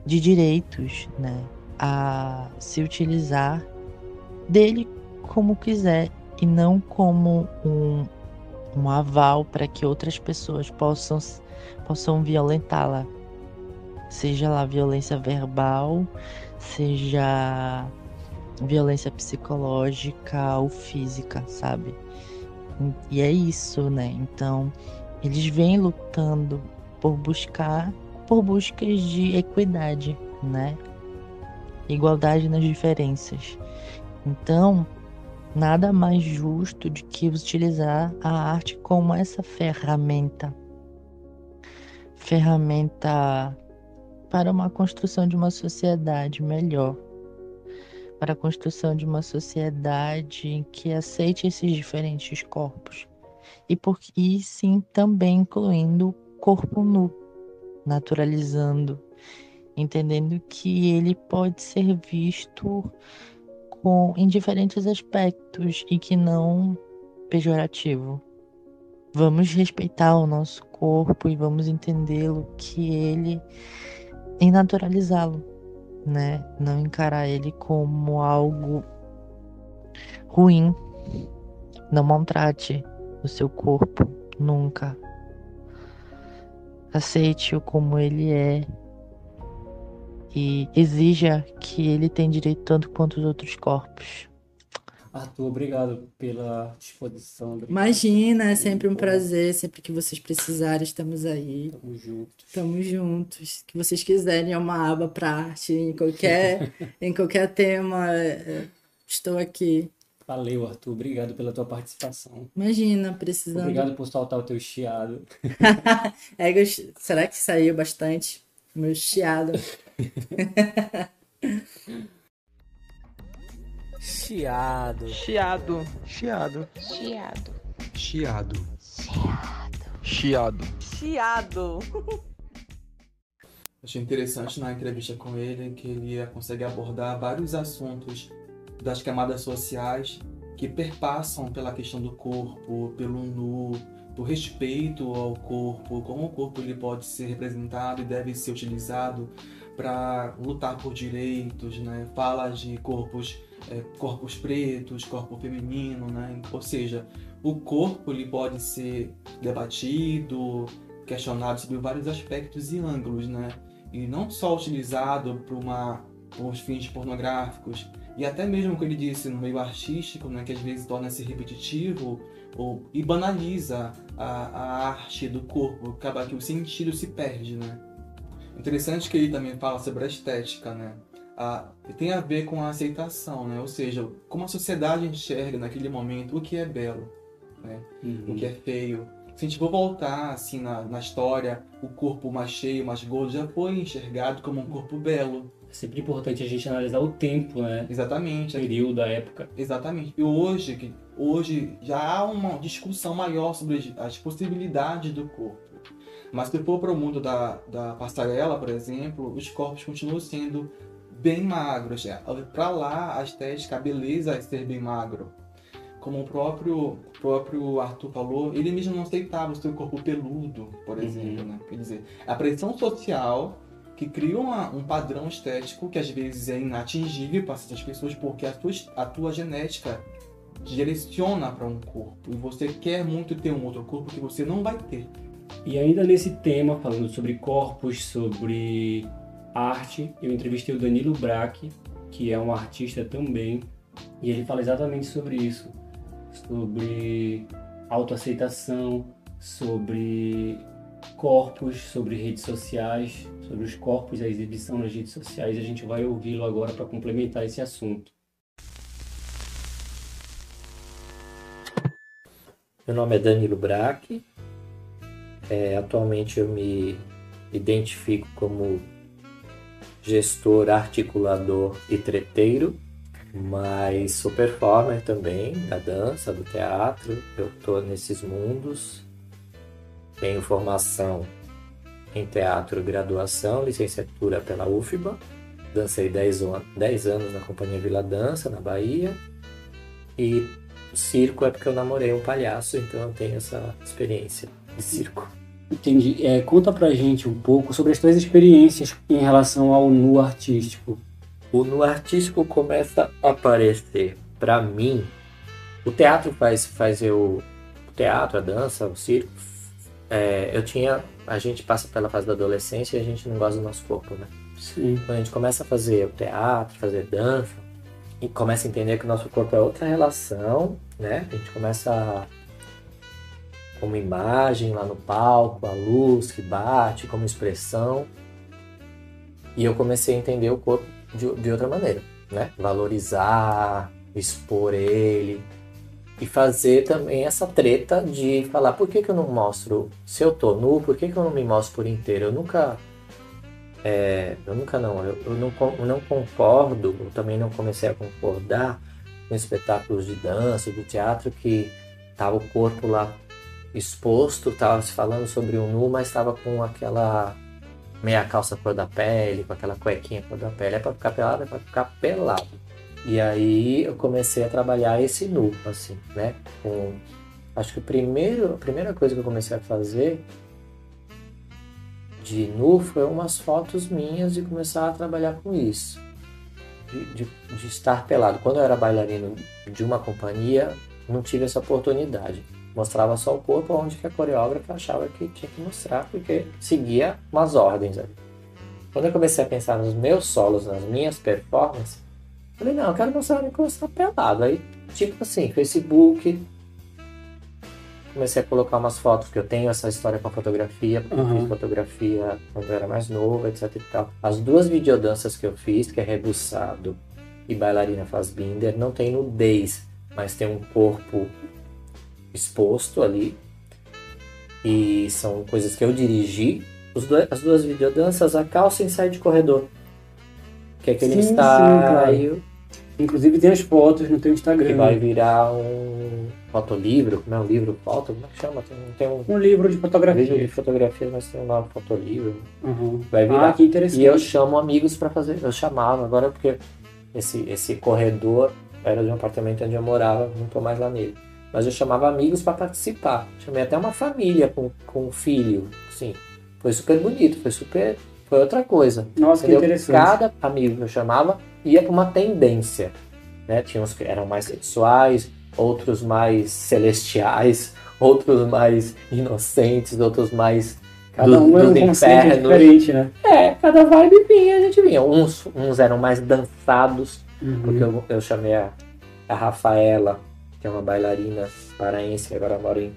Speaker 5: de direitos, né, a se utilizar dele como quiser e não como um, um aval para que outras pessoas possam possam violentá-la, seja lá violência verbal, seja violência psicológica ou física, sabe? E é isso, né? Então, eles vêm lutando por buscar, por buscas de equidade, né? Igualdade nas diferenças. Então, nada mais justo do que utilizar a arte como essa ferramenta ferramenta para uma construção de uma sociedade melhor, para a construção de uma sociedade que aceite esses diferentes corpos. E, por, e sim também incluindo o corpo nu, naturalizando, entendendo que ele pode ser visto com em diferentes aspectos e que não pejorativo. Vamos respeitar o nosso corpo e vamos entendê-lo que ele e naturalizá-lo, né? Não encarar ele como algo ruim. Não maltrate o seu corpo nunca. Aceite-o como ele é e exija que ele tenha direito tanto quanto os outros corpos.
Speaker 2: Arthur, obrigado pela disposição. Obrigado.
Speaker 10: Imagina, é sempre um prazer, sempre que vocês precisarem, estamos aí.
Speaker 2: Tamo junto.
Speaker 10: Estamos juntos. Que vocês quiserem, é uma aba para arte, em qualquer, em qualquer tema, é, estou aqui.
Speaker 2: Valeu, Arthur. Obrigado pela tua participação.
Speaker 10: Imagina, precisando.
Speaker 2: Obrigado por soltar o teu chiado.
Speaker 10: É, será que saiu bastante? Meu chiado.
Speaker 6: Chiado.
Speaker 11: Chiado.
Speaker 7: Chiado.
Speaker 12: Chiado.
Speaker 7: Chiado.
Speaker 11: Chiado.
Speaker 12: Chiado.
Speaker 1: Achei interessante na entrevista com ele que ele consegue abordar vários assuntos das camadas sociais que perpassam pela questão do corpo, pelo nu, do respeito ao corpo, como o corpo ele pode ser representado e deve ser utilizado para lutar por direitos, né? Fala de corpos, é, corpos pretos, corpo feminino, né? Ou seja, o corpo ele pode ser debatido, questionado sobre vários aspectos e ângulos, né? E não só utilizado para uma por fins pornográficos e até mesmo o que ele disse no meio artístico, né, que às vezes torna-se repetitivo ou e banaliza a, a arte do corpo, acaba que o sentido se perde, né? Interessante que ele também fala sobre a estética, né? A, tem a ver com a aceitação, né? Ou seja, como a sociedade enxerga naquele momento o que é belo, né? o que é feio. Se a gente for voltar assim na, na história, o corpo mais cheio, mais gordo já foi enxergado como um corpo belo.
Speaker 2: É sempre importante a gente analisar o tempo, né?
Speaker 1: Exatamente.
Speaker 2: O período, a época.
Speaker 1: Exatamente. E hoje, que- hoje já há uma discussão maior sobre as- as possibilidades do corpo. Mas se for para o mundo da, da passarela, por exemplo, os corpos continuam sendo bem magros. Para lá, a estética, a beleza é ser bem magro. Como o próprio, próprio Arthur falou, ele mesmo não aceitava o seu corpo peludo, por exemplo. Né? Quer dizer, a pressão social que cria uma- um padrão estético que às vezes é inatingível para certas pessoas porque a tua, a tua genética direciona para um corpo e você quer muito ter um outro corpo que você não vai ter.
Speaker 2: E ainda nesse tema, falando sobre corpos, sobre arte, eu entrevistei o Danilo Braque, que é um artista também, e ele fala exatamente sobre isso, sobre autoaceitação, sobre corpos, sobre redes sociais, sobre os corpos e a exibição nas redes sociais. A gente vai ouvi-lo agora para complementar esse assunto.
Speaker 13: Meu nome é Danilo Braque. É, atualmente eu me identifico como gestor, articulador e treteiro, mas sou performer também da dança, do teatro. Eu estou nesses mundos. Tenho formação em teatro, graduação, licenciatura pela UFBA. Dancei 10 an- 10 anos na Companhia Vila Dança, na Bahia. E circo é porque eu namorei um palhaço, então eu tenho essa experiência de circo.
Speaker 2: Entendi. É, conta pra gente um pouco sobre as tuas experiências em relação ao nu artístico.
Speaker 13: O no artístico começa a aparecer para mim. O teatro faz faz eu o teatro, a dança, o circo. é, eu tinha a gente passa pela fase da adolescência e a gente não gosta do nosso corpo, né?
Speaker 2: Sim.
Speaker 13: Quando a gente começa a fazer o teatro, fazer dança e começa a entender que o nosso corpo é outra relação, né? A gente começa a como imagem lá no palco, a luz que bate, como expressão. E eu comecei a entender o corpo de, de outra maneira, né? Valorizar, expor ele e fazer também essa treta de falar por que, que eu não mostro, se eu tô nu, por que, que eu não me mostro por inteiro? Eu nunca é, eu nunca não, eu, eu não, eu não concordo, eu também não comecei a concordar com espetáculos de dança, de teatro que tava o corpo lá exposto, tava se falando sobre o nu, mas estava com aquela meia calça cor da pele, com aquela cuequinha cor da pele. É pra ficar pelado, é pra ficar pelado. E aí eu comecei a trabalhar esse nu, assim, né? Com... Acho que o primeiro, a primeira coisa que eu comecei a fazer de nu foi umas fotos minhas e começar a trabalhar com isso. De, de, de estar pelado. Quando eu era bailarino de uma companhia, não tive essa oportunidade. Mostrava só o corpo onde que a coreógrafa achava que tinha que mostrar, porque seguia umas ordens ali. Quando eu comecei a pensar nos meus solos, nas minhas performances, falei, não, eu quero mostrar o Nicolas pelado. Aí, tipo assim, Facebook, comecei a colocar umas fotos, que eu tenho essa história com a fotografia, porque eu
Speaker 2: Uhum.
Speaker 13: fiz fotografia quando eu era mais novo, etc e tal. As duas videodanças que eu fiz, que é Rebuçado e Bailarina Fassbinder, não tem nudez, mas tem um corpo exposto ali. E são coisas que eu dirigi. Dois- as duas videodanças, a calça em saia de corredor. Que é aquele
Speaker 2: Sim, sim,
Speaker 13: ensaio
Speaker 2: Inclusive tem as fotos no teu
Speaker 13: que
Speaker 2: Instagram.
Speaker 13: vai virar um fotolivro, como é um livro foto, como é que chama? Tem, tem um
Speaker 2: Um livro de
Speaker 13: vídeo de
Speaker 2: fotografia.
Speaker 13: fotografia, mas tem um nome fotolivro.
Speaker 2: Uhum.
Speaker 13: Vai virar.
Speaker 2: Ah, que interessante.
Speaker 13: E eu chamo amigos para fazer. Eu chamava agora porque esse, esse corredor era de um apartamento onde eu morava, não tô mais lá nele. Mas eu chamava amigos para participar. Chamei até uma família com, com um filho. Sim. Foi super bonito, foi super. Foi outra coisa.
Speaker 2: Nossa, que
Speaker 13: Entendeu?
Speaker 2: interessante.
Speaker 13: Cada amigo que eu chamava ia para uma tendência. Né? Tinha uns que eram mais sexuais, outros mais celestiais, outros mais inocentes, outros mais.
Speaker 2: Cada
Speaker 13: do-
Speaker 2: um era um conceito
Speaker 13: infernos.
Speaker 2: diferente, né?
Speaker 13: É, cada vibe vinha, a gente vinha. Uns, uns eram mais dançados,
Speaker 2: Uhum.
Speaker 13: porque eu, eu chamei a, a Rafaela, que é uma bailarina paraense, que agora mora em,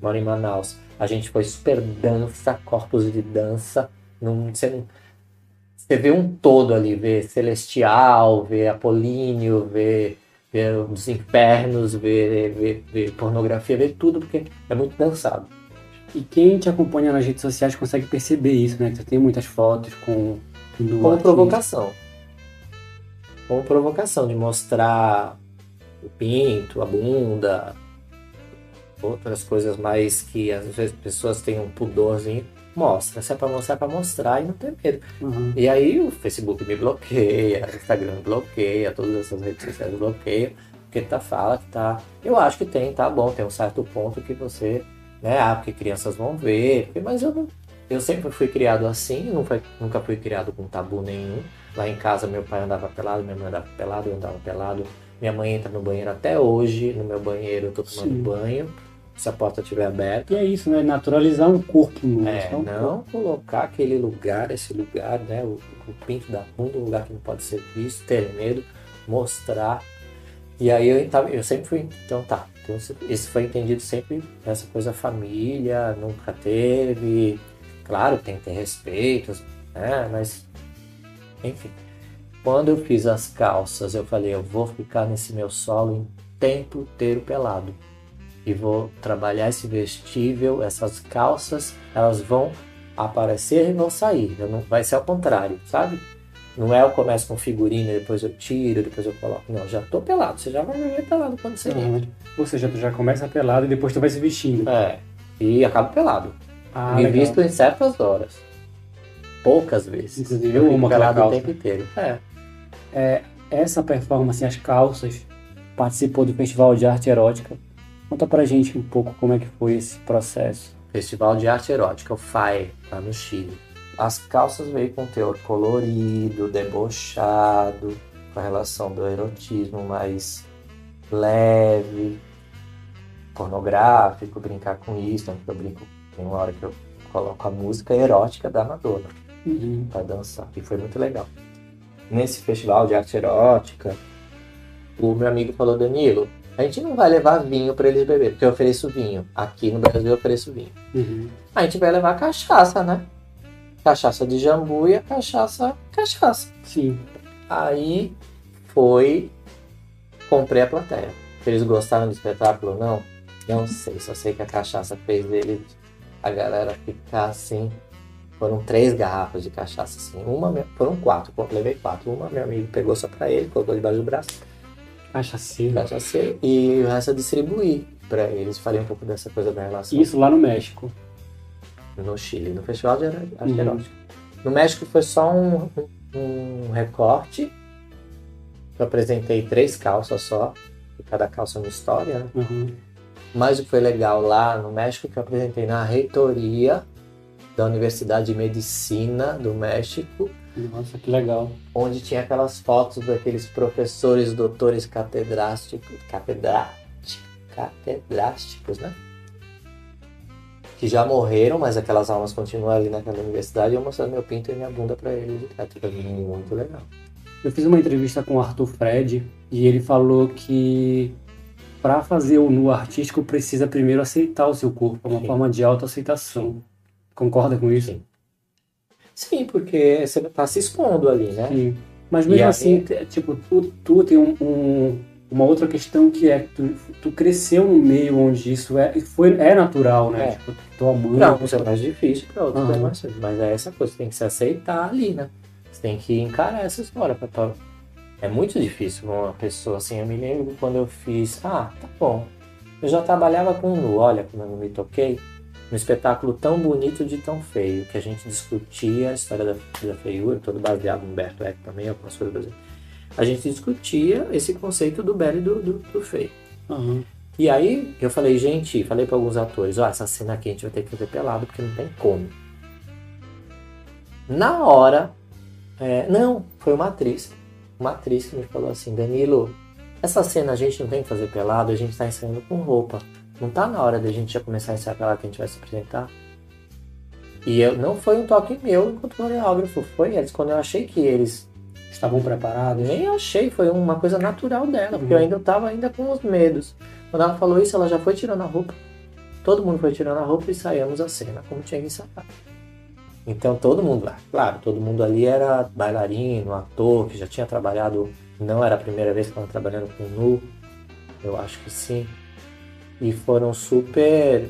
Speaker 13: mora em Manaus. A gente foi super dança, corpos de dança. Não, você, não- você vê um todo ali, vê Celestial, vê Apolíneo, vê, vê os infernos, vê, vê, vê pornografia, vê tudo, porque é muito dançado.
Speaker 2: E quem te acompanha nas redes sociais consegue perceber isso, né? Que você tem muitas fotos com
Speaker 13: Como
Speaker 2: artista.
Speaker 13: provocação. Como provocação, de mostrar o pinto, a bunda, outras coisas mais que às vezes pessoas têm um pudorzinho. Mostra, se é pra mostrar, é pra mostrar e não ter medo.
Speaker 2: Uhum.
Speaker 13: E aí o Facebook me bloqueia, o Instagram bloqueia, todas essas redes sociais bloqueiam, porque tá fala que tá. Eu acho que tem, tá bom, tem um certo ponto que você, né, ah, porque crianças vão ver, mas eu não. Eu sempre fui criado assim, foi- nunca fui criado com tabu nenhum. Lá em casa meu pai andava pelado, minha mãe andava pelado, eu andava pelado. Minha mãe entra no banheiro até hoje, no meu banheiro eu tô tomando
Speaker 2: Sim.
Speaker 13: banho, se a porta estiver aberta.
Speaker 2: E é isso, né? Naturalizar um corpo nu.
Speaker 13: É,
Speaker 2: um
Speaker 13: não colocar aquele lugar, esse lugar, né? O, o pinto da bunda, um lugar que não pode ser visto, ter medo, mostrar. E aí eu, eu sempre fui, então tá. Então, isso- isso foi entendido sempre, essa coisa família, nunca teve. Claro, tem que ter respeito, né? Mas, enfim. Quando eu fiz as calças, eu falei, eu vou ficar nesse meu solo em tempo inteiro pelado e vou trabalhar esse vestível, essas calças, elas vão aparecer e vão sair. Eu não, vai ser ao contrário, sabe? Não é eu começo com figurino, depois eu tiro, depois eu coloco. Não, já tô pelado. Você já vai me ver pelado quando você
Speaker 2: Uhum.
Speaker 13: entra.
Speaker 2: Ou seja, tu já começa pelado e depois tu vai se vestindo.
Speaker 13: É. E acabo pelado.
Speaker 2: Ah,
Speaker 13: me
Speaker 2: legal.
Speaker 13: visto em certas horas. Poucas vezes.
Speaker 2: Inclusive, eu amo
Speaker 13: fico
Speaker 2: aquela
Speaker 13: pelado o tempo inteiro. É.
Speaker 2: É, essa performance, as calças, participou do Festival de Arte Erótica. Conta pra gente um pouco como é que foi esse processo.
Speaker 13: Festival de Arte Erótica, o FAE, lá no Chile. As calças veio com teor colorido, debochado, com a relação do erotismo mais leve, pornográfico, brincar com isso. Que eu brinco, tem uma hora que eu coloco a música erótica da Madonna
Speaker 2: Uhum.
Speaker 13: para dançar, e foi muito legal. Nesse festival de arte erótica, o meu amigo falou, Danilo, a gente não vai levar vinho para eles beber, porque eu ofereço vinho. Aqui no Brasil eu ofereço vinho.
Speaker 2: Uhum.
Speaker 13: A gente vai levar cachaça, né? Cachaça de jambu e a cachaça, cachaça.
Speaker 2: Sim.
Speaker 13: Aí foi, comprei a plateia. Eles gostaram do espetáculo ou não? Não sei, só sei que a cachaça fez eles, a galera ficar assim. Foram três garrafas de cachaça, assim. Uma, foram quatro, levei quatro. Uma meu amigo pegou só pra ele, colocou debaixo do braço,
Speaker 2: Cachaceiro.
Speaker 13: cachaceiro, e o resto eu distribuí pra eles. Falei um pouco dessa coisa da relação
Speaker 2: Isso lá no México.
Speaker 13: no Chile, no Festival de Arte
Speaker 2: Uhum.
Speaker 13: No México foi só um, um, um recorte. Eu apresentei três calças só. E cada calça é uma história, né?
Speaker 2: Uhum.
Speaker 13: Mas o que foi legal lá no México que eu apresentei na reitoria da Universidade de Medicina do México,
Speaker 2: Nossa, que legal.
Speaker 13: onde tinha aquelas fotos daqueles professores, doutores catedráticos, catedráticos, catedráticos, né? Que já morreram, mas aquelas almas continuam ali naquela universidade e eu mostrando meu pinto e minha bunda pra eles. É muito legal.
Speaker 2: Eu fiz uma entrevista com o Arthur Fred e ele falou que para fazer o nu artístico precisa primeiro aceitar o seu corpo, é uma
Speaker 13: Sim.
Speaker 2: forma de autoaceitação. Concorda com isso?
Speaker 13: Sim. Sim, porque você tá se expondo ali, né?
Speaker 2: Sim. Mas
Speaker 13: E
Speaker 2: mesmo
Speaker 13: aí-
Speaker 2: assim, te- tipo, tu, tu tem um, um- uma outra questão que é que tu, tu cresceu num meio onde isso é, foi, é natural, né?
Speaker 13: É.
Speaker 2: Tipo, tua mãe.
Speaker 13: Pra uns é mais difícil, pra outros é
Speaker 2: Aham.
Speaker 13: mais. Mas é essa coisa, você tem que se aceitar ali, né? Você tem que encarar essa história. Pra, pra- É muito difícil uma pessoa assim. Eu me lembro quando eu fiz. Ah, tá bom. Eu já trabalhava com nu, olha como eu me toquei. Um espetáculo tão bonito de tão feio, que a gente discutia a história da, da feiura, todo baseado no Humberto Eco também, algumas coisas brasileiras. A gente discutia esse conceito do belo e do, do, do feio.
Speaker 2: Aham.
Speaker 13: E aí eu falei, gente, falei para alguns atores, ó, essa cena aqui a gente vai ter que fazer pelado porque não tem como. Na hora, é, não, foi uma atriz, uma atriz que me falou assim, Danilo, essa cena a gente não tem que fazer pelado, a gente tá ensaiando com roupa. Não tá na hora da gente já começar a ensaiar pelado que a gente vai se apresentar? E eu, não foi um toque meu enquanto coreógrafo, foi eles. Quando eu achei que eles
Speaker 2: Estavam preparados?
Speaker 13: nem achei, foi uma coisa natural dela, porque eu ainda tava ainda com os medos. Quando ela falou isso, ela já foi tirando a roupa. Todo mundo foi tirando a roupa e saímos a cena como tinha que ensaiar. Então todo mundo lá, claro, todo mundo ali era bailarino, ator, que já tinha trabalhado, não era a primeira vez que estavam trabalhando com nu, eu acho que sim. E foram super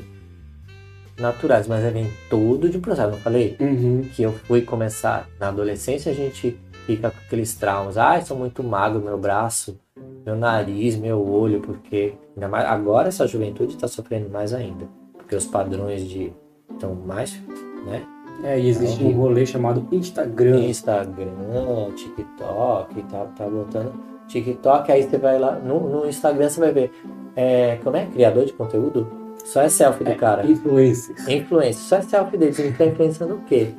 Speaker 13: naturais, mas é vem tudo de processo, não falei?
Speaker 2: Uhum.
Speaker 13: que eu fui começar na adolescência, a gente fica com aqueles traumas. Ai, sou muito magro, meu braço, meu nariz, meu olho, porque ainda mais, agora essa juventude está sofrendo mais ainda, porque os padrões de estão mais, né?
Speaker 2: É, e existe um rolê chamado Instagram.
Speaker 13: Instagram, TikTok, tá, tá botando TikTok, aí você vai lá no, no Instagram você vai ver, é, como é criador de conteúdo? Só é selfie do cara.
Speaker 2: Influencer.
Speaker 13: Influência, só é selfie dele. Ele tá influenciando o quê?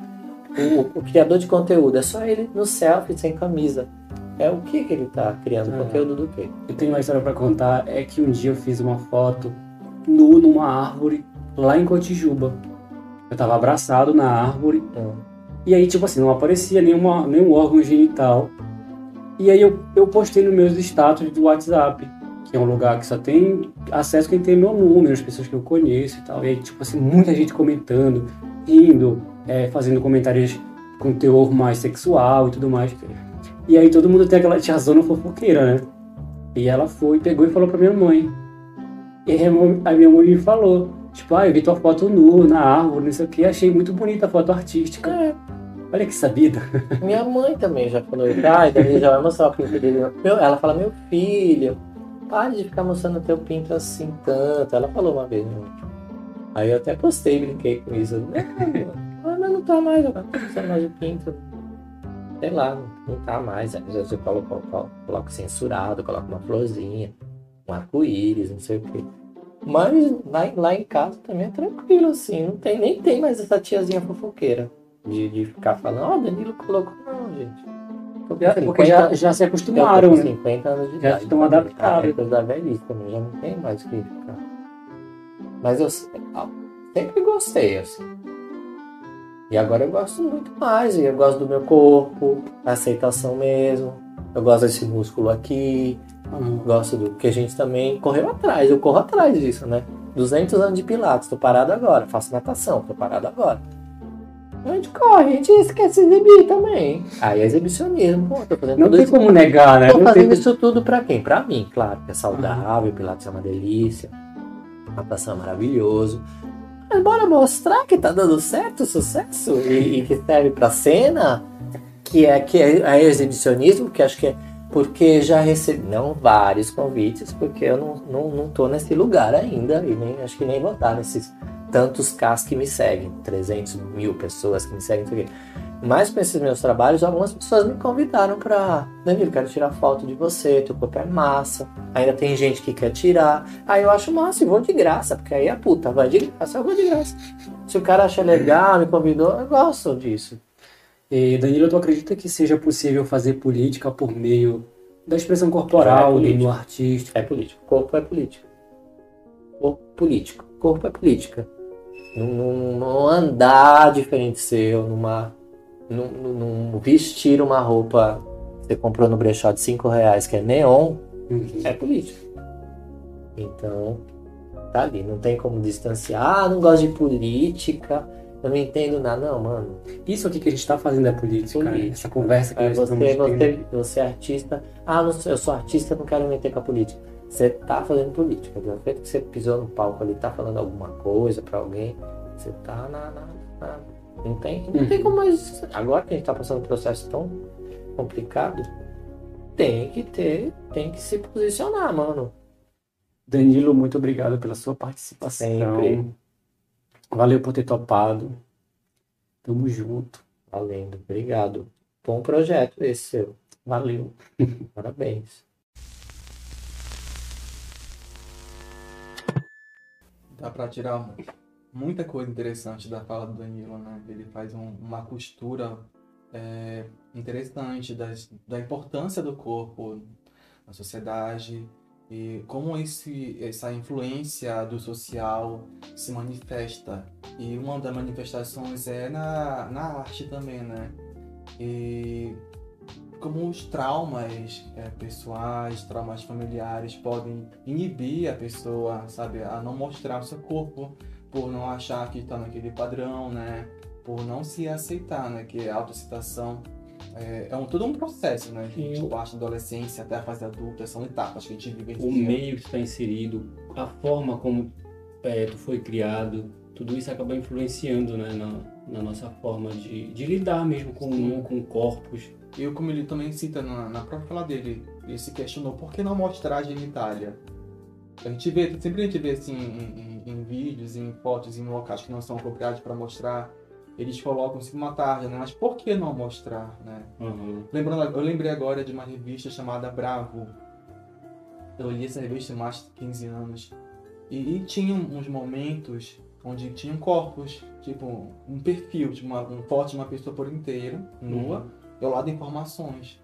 Speaker 13: O, o criador de conteúdo, é só ele no selfie, sem camisa. É o que que ele tá criando?
Speaker 2: Ah.
Speaker 13: Conteúdo do quê?
Speaker 2: Eu tenho uma história pra contar, é que um dia eu fiz uma foto nu numa árvore lá em Cotijuba. Eu tava abraçado na árvore
Speaker 13: Hum.
Speaker 2: e aí, tipo assim, não aparecia nenhuma, nenhum órgão genital. E aí eu, eu postei nos meus status do WhatsApp, que é um lugar que só tem acesso quem tem meu número, as pessoas que eu conheço e tal. E aí, tipo assim, muita gente comentando, rindo, é, fazendo comentários com teor mais sexual e tudo mais. E aí todo mundo tem aquela tiazona fofoqueira, né? E ela foi, pegou e falou pra minha mãe. E a minha mãe me falou, tipo, ah, eu vi tua foto nu na árvore, não sei o que, achei muito bonita a foto artística.
Speaker 13: É.
Speaker 2: Olha que sabida.
Speaker 13: Minha mãe também já falou isso. Ai, daí já vai mostrar o pinto dele. Meu, ela fala, meu filho, pare de ficar mostrando teu pinto assim tanto. Ela falou uma vez. né? Aí eu até postei, brinquei com isso. Mas não tá mais, não mostrando mais o pinto. Sei lá, não, tá mais. Às vezes eu coloco, coloco, coloco censurado, coloco uma florzinha, um arco-íris, não sei o quê. Mas lá, lá em casa também é tranquilo, assim. Não tem, nem tem mais essa tiazinha fofoqueira. De, de ficar falando, ó, Danilo colocou. Não, gente. Tô com
Speaker 2: Já- porque já,
Speaker 13: 50
Speaker 2: já se acostumaram, né?
Speaker 13: 50 anos de
Speaker 2: Já
Speaker 13: idade.
Speaker 2: estão
Speaker 13: também.
Speaker 2: adaptados.
Speaker 13: Ah, é da velhice também, já não tem mais o que ficar. Mas eu se- sempre gostei, assim. E agora eu gosto muito mais. Eu gosto do meu corpo, a aceitação mesmo. Eu gosto desse músculo aqui.
Speaker 2: Uhum.
Speaker 13: Gosto do que a gente também correu atrás. Eu corro atrás disso, né? 200 anos de pilates, tô parado agora. Faço natação, tô parado agora. A gente corre, a gente esquece de exibir também. Aí é exibicionismo. Pô, tô fazendo
Speaker 2: Não tem como negar, né?
Speaker 13: Tô
Speaker 2: Não
Speaker 13: fazendo
Speaker 2: tem...
Speaker 13: isso tudo pra quem? Pra mim, claro, que é saudável, Pilates é uma delícia, natação é maravilhoso. Mas bora mostrar que tá dando certo, sucesso, e, e que serve pra cena, que é, que é, é exibicionismo, que acho que é porque já recebi, não vários convites, porque eu não, não, não tô nesse lugar ainda, e nem acho que nem vou estar nesses tantos Ks que me seguem, 300 mil pessoas que me seguem, não sei o quê. Mas com esses meus trabalhos, algumas pessoas me convidaram pra. Danilo, quero tirar foto de você, teu corpo é massa. Ainda tem gente que quer tirar. Aí eu acho massa e vou de graça, porque aí a puta vai de graça, eu vou de graça. Se o cara acha legal, me convidou, eu gosto disso.
Speaker 2: E, Danilo, tu acredita que seja possível fazer política por meio da expressão corporal,
Speaker 13: É
Speaker 2: do artístico?
Speaker 13: É político. Corpo é política. Corpo político. Corpo é política. Não- não andar diferente seu, numa. Não- não vestir uma roupa que você comprou no brechó de 5 reais, que é neon, é política. Então, tá ali. Não tem como distanciar. Ah, não gosto de política. Eu não entendo nada. Não, mano.
Speaker 2: Isso aqui que a gente tá fazendo é política?
Speaker 13: Política.
Speaker 2: Essa conversa que
Speaker 13: É,
Speaker 2: nós
Speaker 13: você,
Speaker 2: estamos
Speaker 13: você,
Speaker 2: tendo.
Speaker 13: você é artista. Ah, não eu sou artista, não quero me meter com a política. Você tá fazendo política. Do feito que você pisou no palco ali, tá falando alguma coisa pra alguém, você tá na. na- na- não tem, não tem como mais. Agora que a gente tá passando um processo tão complicado, tem que ter, tem que se posicionar, mano.
Speaker 2: Danilo, muito obrigado pela sua participação.
Speaker 13: Sempre.
Speaker 2: Valeu por ter topado. Tamo junto.
Speaker 13: Valendo, obrigado. Bom projeto esse seu.
Speaker 2: Valeu.
Speaker 13: Parabéns.
Speaker 1: Dá pra tirar muita coisa interessante da fala do Danilo, né? Ele faz um- uma costura é, interessante das, da importância do corpo na sociedade e como esse, essa influência do social se manifesta. E uma das manifestações é na, na arte também, né? E como os traumas é, pessoais, traumas familiares podem inibir a pessoa, sabe, a não mostrar o seu corpo, por não achar que está naquele padrão, né? Por não se aceitar, né? Que a autoaceitação é, é um, todo um processo, né?
Speaker 2: Sim.
Speaker 1: Tipo, a adolescência até a fase adulta, são etapas que a gente vive
Speaker 2: O meio que tu tá inserido, a forma como é, tu foi criado, tudo isso acaba influenciando né, na, na nossa forma de, de lidar mesmo com nu, com corpos.
Speaker 1: E como ele também cita na, na própria fala dele, ele se questionou por que não mostrar a genitália? A gente vê, sempre a gente vê assim em, em- em vídeos, em fotos, em locais que não são apropriados para mostrar, eles colocam assim uma tarja, né? Mas por que não mostrar, né?
Speaker 2: Uhum.
Speaker 1: Lembrando, eu lembrei agora de uma revista chamada Bravo. Eu li essa revista há mais de 15 anos. E, e tinha uns momentos onde tinham corpos, tipo um perfil, tipo uma, um foto de uma pessoa por inteiro, nua, e ao lado informações.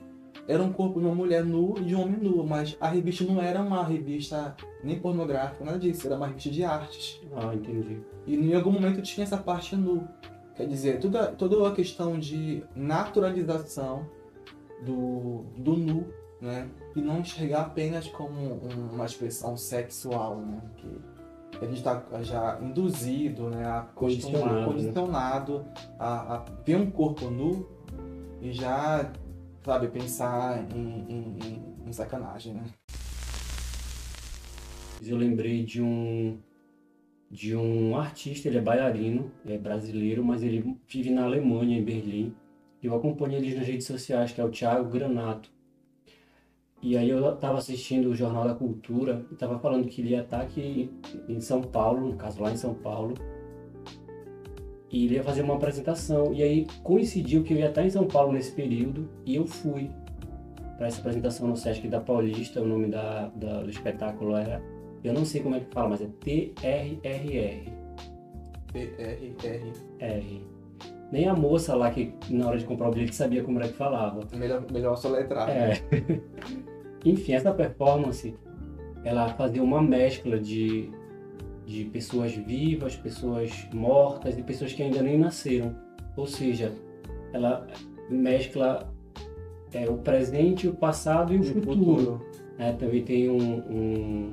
Speaker 1: Era um corpo de uma mulher nua e de um homem nu, mas a revista não era uma revista nem pornográfica, nada disso, era uma revista de artes.
Speaker 2: Ah, entendi.
Speaker 1: E em algum momento tinha essa parte nu. Quer dizer, toda, toda a questão de naturalização do, do nu, né? E não enxergar apenas como um- uma expressão sexual, né? Que a gente está já induzido, né? A
Speaker 2: Condicionado,
Speaker 1: condicionado a, a ver um corpo nu e já, sabe, pensar em, em- em- em sacanagem, né?
Speaker 2: Eu lembrei de um de um artista, ele é bailarino, é brasileiro, mas ele vive na Alemanha, em Berlim. Eu acompanho ele nas redes sociais, que é o Thiago Granato. E aí eu estava assistindo o Jornal da Cultura e estava falando que ele ia estar aqui em São Paulo, no caso lá em São Paulo. E ele ia fazer uma apresentação. E aí coincidiu que eu ia estar em São Paulo nesse período e eu fui para essa apresentação no Sesc da Paulista. O nome da, da- do espetáculo era eu não sei como é que fala, mas é TRRR.
Speaker 1: P-R-R.
Speaker 2: R. Nem a moça lá que na hora de comprar o bilhete sabia como era que falava.
Speaker 1: Melhor, melhor soletrar.
Speaker 2: É. Enfim, essa performance, ela fazia uma mescla de, de pessoas vivas, pessoas mortas e pessoas que ainda nem nasceram. Ou seja, ela mescla é, o presente, o passado e o futuro. né? Também tem um, um-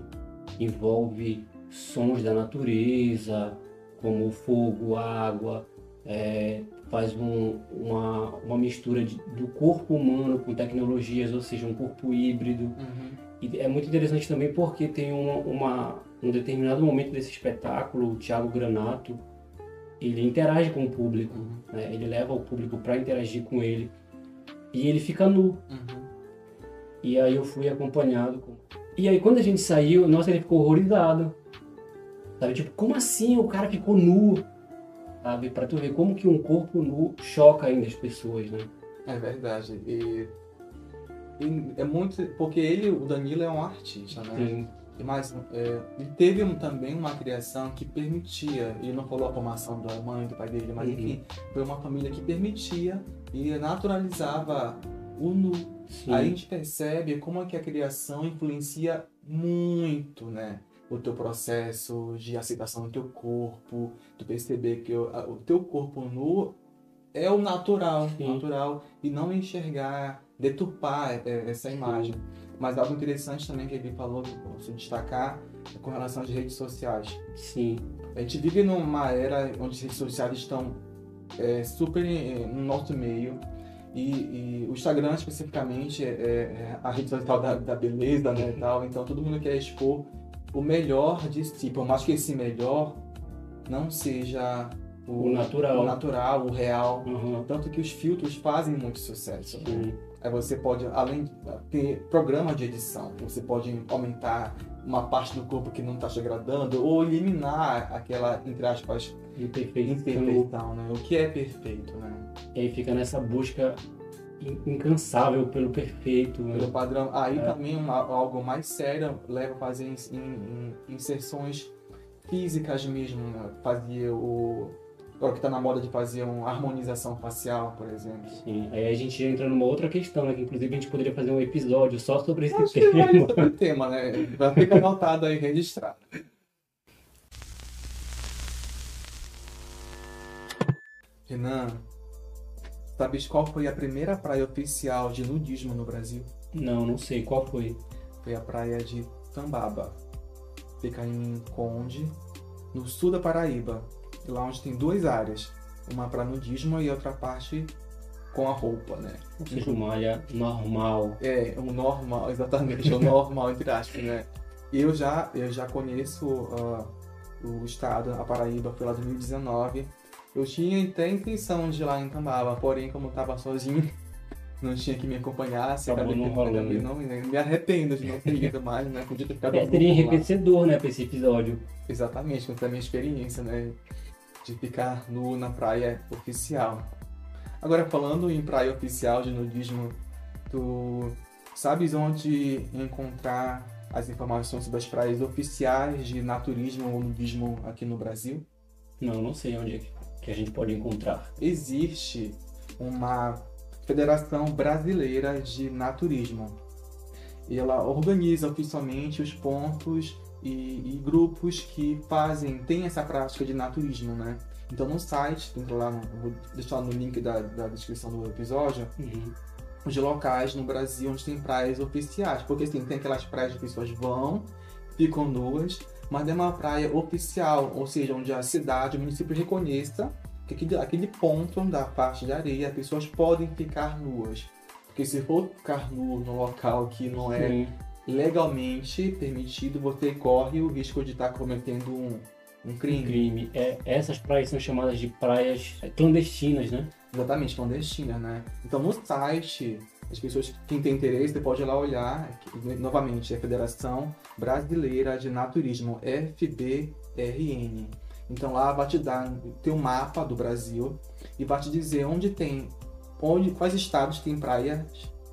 Speaker 2: envolve sons da natureza, como fogo, água, é, faz um- uma, uma mistura de- do corpo humano com tecnologias, ou seja, um corpo híbrido. E é muito interessante também porque tem uma, uma- um determinado momento desse espetáculo, o Thiago Granato, ele interage com o público, né? ele leva o público para interagir com ele e ele fica nu. E aí eu fui acompanhado. Com... E aí quando a gente saiu, nossa, ele ficou horrorizado. Sabe, tipo, como assim o cara ficou nu? sabe? Pra tu ver como que um corpo nu choca ainda as pessoas, né?
Speaker 1: É verdade. E, e é muito. Porque ele, o Danilo, é um artista, né?
Speaker 2: Sim.
Speaker 1: E Mas é, ele teve um- também uma criação que permitia, ele não falou a formação da mãe, do pai dele, mas
Speaker 2: Uhum.
Speaker 1: enfim, foi uma família que permitia e naturalizava o nu.
Speaker 2: Sim.
Speaker 1: Aí a gente percebe como é que a criação influencia muito, né? O teu processo de aceitação do teu corpo, tu perceber que o, o teu corpo nu é o natural,
Speaker 2: Sim.
Speaker 1: natural, e não enxergar, deturpar é, essa imagem. Mas algo interessante também que ele falou, que eu posso destacar, é com relação às redes sociais.
Speaker 2: Sim.
Speaker 1: A gente vive numa era onde as redes sociais estão é, super eh, no nosso meio. E, e o Instagram, especificamente, é, é a rede social da, da beleza, né, tal. Então, todo mundo quer expor o melhor de si. Por mais que esse melhor não seja
Speaker 2: O natural.
Speaker 1: o, natural, o real.
Speaker 2: Uhum.
Speaker 1: Tanto que os filtros fazem muito sucesso. né? Aí você pode, além de ter programa de edição, você pode aumentar uma parte do corpo que não está te agradando ou eliminar aquela, entre aspas,
Speaker 2: Imperfeição.
Speaker 1: né? O que é perfeito, né?
Speaker 2: E aí fica nessa busca in- incansável pelo perfeito, né?
Speaker 1: Pelo padrão. Aí
Speaker 2: É.
Speaker 1: também uma- algo mais sério leva a fazer in- in- inserções físicas mesmo, né? Fazer o... Agora que tá na moda de fazer uma harmonização facial, por exemplo.
Speaker 2: Sim. Aí a gente entra numa outra questão, né? Que inclusive a gente poderia fazer um episódio só sobre esse
Speaker 1: Acho que vai
Speaker 2: tema.
Speaker 1: sobre o tema, né? Vai ficar anotado aí, registrado. Renan, sabes qual foi a primeira praia oficial de nudismo no Brasil?
Speaker 2: Não, não sei. Qual foi?
Speaker 1: Foi a praia de Tambaba. Fica em Conde, no sul da Paraíba. Lá onde tem duas áreas. Uma para nudismo e outra parte com a roupa, né?
Speaker 2: Ou seja, uma área normal.
Speaker 1: É, o normal, exatamente, o normal, entre aspas, né? Eu já, eu já conheço ah, o estado, a Paraíba, foi lá em 2019. Eu tinha até intenção de ir lá em Tambaba, porém, como eu tava sozinho, não tinha que me acompanhar. se acabei
Speaker 2: não
Speaker 1: acabei não, me arrependo de não ter ido mais, né? Podia ter ficado
Speaker 2: É, seria
Speaker 1: lá.
Speaker 2: enriquecedor, né, pra esse episódio.
Speaker 1: Exatamente, contar a minha experiência, né? De ficar nu na praia oficial. Agora, falando em praia oficial de nudismo, tu sabes onde encontrar as informações sobre as praias oficiais de naturismo ou nudismo aqui no Brasil?
Speaker 2: Não, não sei onde é que- a gente pode encontrar.
Speaker 1: Existe uma Federação Brasileira de Naturismo. E ela organiza oficialmente os pontos e, e grupos que fazem, tem essa prática de naturismo, né? Então no site, entra lá, vou deixar no link da, da descrição do episódio,
Speaker 2: Uhum.
Speaker 1: os locais no Brasil onde tem praias oficiais. Porque assim, tem aquelas praias que as pessoas vão, ficam nuas, mas é uma praia oficial, ou seja, onde a cidade, o município reconheça que aquele, aquele ponto da parte de areia as pessoas podem ficar nuas. Porque se for ficar nu no local que não é
Speaker 2: Sim.
Speaker 1: Legalmente permitido, você corre o risco de estar cometendo um, um crime.
Speaker 2: crime. É, essas praias são chamadas de praias clandestinas, né?
Speaker 1: Exatamente, clandestina, né? Então no site, as pessoas, quem tem interesse, você pode ir lá olhar, que, novamente, é a Federação Brasileira de Naturismo, FBRN. Então lá vai te dar tem um mapa do Brasil e vai te dizer onde tem, onde, quais estados tem praias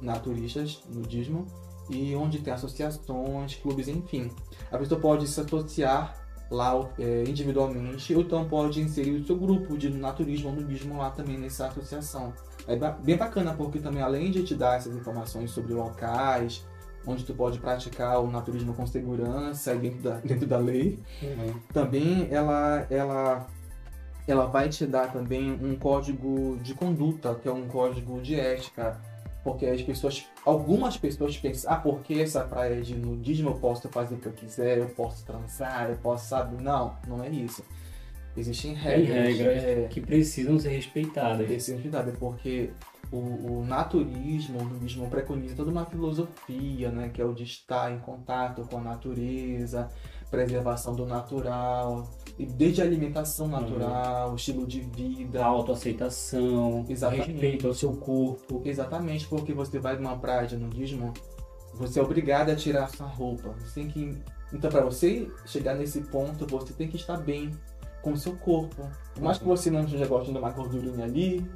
Speaker 1: naturistas, nudismo, e onde tem associações, clubes, enfim. A pessoa pode se associar lá é, individualmente, ou então pode inserir o seu grupo de naturismo ou nudismo lá também nessa associação. É bem bacana porque também além de te dar essas informações sobre locais, onde tu pode praticar o naturismo com segurança dentro da, dentro da lei,
Speaker 2: Uhum.
Speaker 1: também ela, ela, ela vai te dar também um código de conduta, que é um código de ética, porque as pessoas, algumas pessoas pensam, ah, porque essa praia de nudismo eu posso fazer o que eu quiser, eu posso transar, eu posso, sabe? Não, não é isso. Existem
Speaker 2: Tem
Speaker 1: regras.
Speaker 2: regras
Speaker 1: é,
Speaker 2: que precisam ser respeitadas.
Speaker 1: esse é verdade, porque o, o naturismo, o nudismo preconiza toda uma filosofia, né, que é o de estar em contato com a natureza, preservação do natural, desde a alimentação natural, estilo de vida.
Speaker 2: A autoaceitação,
Speaker 1: Exatamente.
Speaker 2: respeito ao seu corpo.
Speaker 1: Exatamente, porque você vai numa praia de nudismo, você é obrigado a tirar sua roupa. Você tem que então para você chegar nesse ponto, você tem que estar bem com o seu corpo. Por mais que você não esteja gostando de uma gordurinha ali,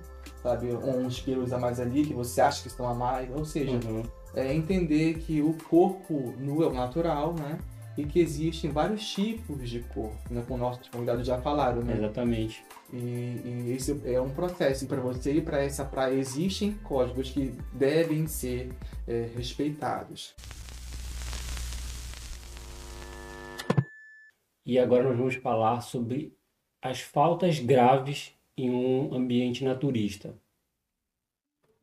Speaker 1: sabe, uns quilos a mais ali que você acha que estão a mais, ou seja,
Speaker 2: Uhum.
Speaker 1: é entender que o corpo nu é o natural, né? E que existem vários tipos de corpo, né? Como nossos convidados já falaram, né?
Speaker 2: Exatamente.
Speaker 1: E, e esse é um processo. E para você ir para essa praia, existem códigos que devem ser é, respeitados.
Speaker 2: E agora nós vamos falar sobre as faltas graves em um ambiente naturista.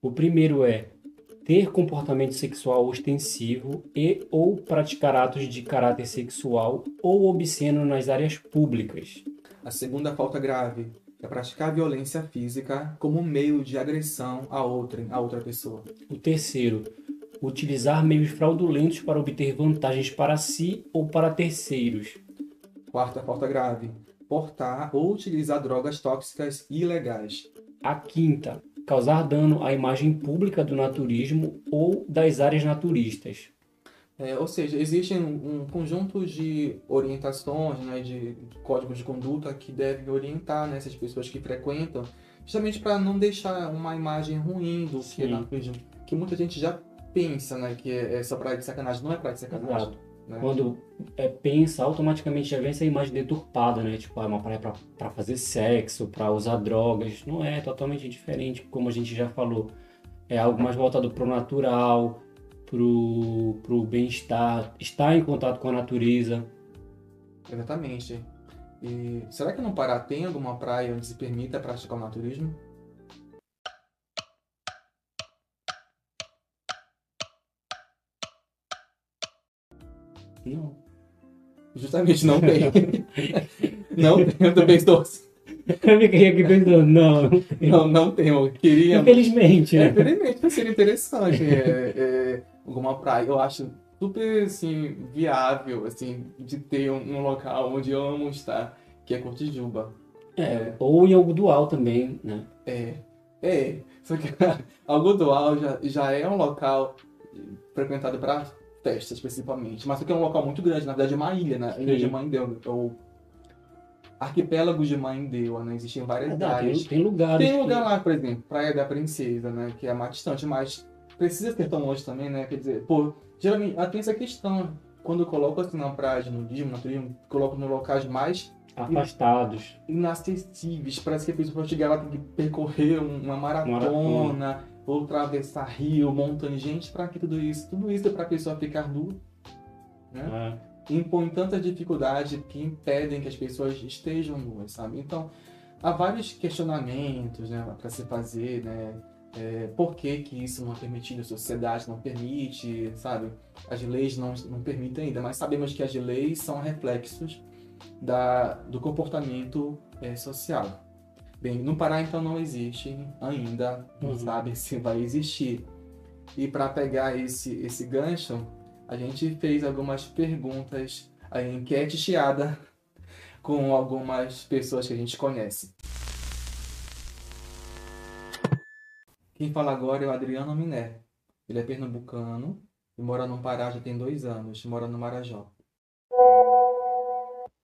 Speaker 2: O primeiro é ter comportamento sexual ostensivo e ou praticar atos de caráter sexual ou obsceno nas áreas públicas.
Speaker 1: A segunda falta grave é praticar violência física como meio de agressão a outra, a outra pessoa.
Speaker 2: O terceiro, utilizar meios fraudulentos para obter vantagens para si ou para terceiros.
Speaker 1: Quarta falta grave, portar ou utilizar drogas tóxicas ilegais.
Speaker 2: A quinta, causar dano à imagem pública do naturismo ou das áreas naturistas.
Speaker 1: É, ou seja, existem um, um conjunto de orientações, né, de, códigos de conduta que devem orientar né, essas pessoas que frequentam, justamente para não deixar uma imagem ruim do que é naturismo. Que muita gente já pensa né, que é, é só praia de sacanagem, não é praia de sacanagem.
Speaker 2: Exato.
Speaker 1: Né?
Speaker 2: Quando é, pensa, automaticamente já vem essa imagem deturpada, né? Tipo, ah, é uma praia pra, pra fazer sexo, pra usar drogas. Não é, é totalmente diferente, como a gente já falou. É algo mais voltado pro natural, pro, pro bem-estar, estar em contato com a natureza.
Speaker 1: Exatamente. E será que no Pará tem alguma praia onde se permita praticar o naturismo?
Speaker 2: Não.
Speaker 1: Justamente não tem. não tem, eu também estou.
Speaker 2: Eu fiquei aqui pensando, não.
Speaker 1: Não, não tem. Eu queria.
Speaker 2: Infelizmente,
Speaker 1: É, infelizmente seria interessante. É, é, alguma praia, eu acho super assim, viável assim, de ter um, um local onde eu amo estar, que é Cotijuba.
Speaker 2: É, ou em Algodual também, né?
Speaker 1: É, é. Só que Algodoal já, já é um local frequentado para festas, principalmente. Mas que é um local muito grande, na verdade é uma ilha, né? Ilha de
Speaker 2: Sim.
Speaker 1: Mãe-Deu, o arquipélago de Mãe-Deu, né? Existem várias
Speaker 2: Ah, dá, tem,
Speaker 1: áreas.
Speaker 2: tem lugares.
Speaker 1: Tem lugar
Speaker 2: que-
Speaker 1: lá, por exemplo, Praia da Princesa, né? Que é mais distante, mas precisa ser tão longe também, né? Quer dizer, pô, geralmente tem essa questão. Quando eu coloco assim na praia de nudismo, naturismo, coloco nos locais mais
Speaker 2: Afastados.
Speaker 1: inacessíveis. Parece que a pessoa para chegar lá tem que percorrer um- uma maratona, ou atravessar rio, montanha. Gente, pra que tudo isso? Tudo isso é pra pessoa ficar nua, né?
Speaker 2: Ah,
Speaker 1: impõe tanta dificuldade que impedem que as pessoas estejam nuas, sabe? Então, há vários questionamentos, né, para se fazer, né? É, por que que isso não é permitido? A sociedade não permite, sabe? As leis não, não permitem ainda, mas sabemos que as leis são reflexos da, do comportamento é, social. Bem, no Pará então não existe ainda, não
Speaker 2: Uhum.
Speaker 1: sabe se vai existir. E para pegar esse, esse gancho, a gente fez algumas perguntas, a enquete chiada com algumas pessoas que a gente conhece. Quem fala agora é o Adriano Miné. Ele é pernambucano e mora no Pará já tem dois anos, mora no Marajó.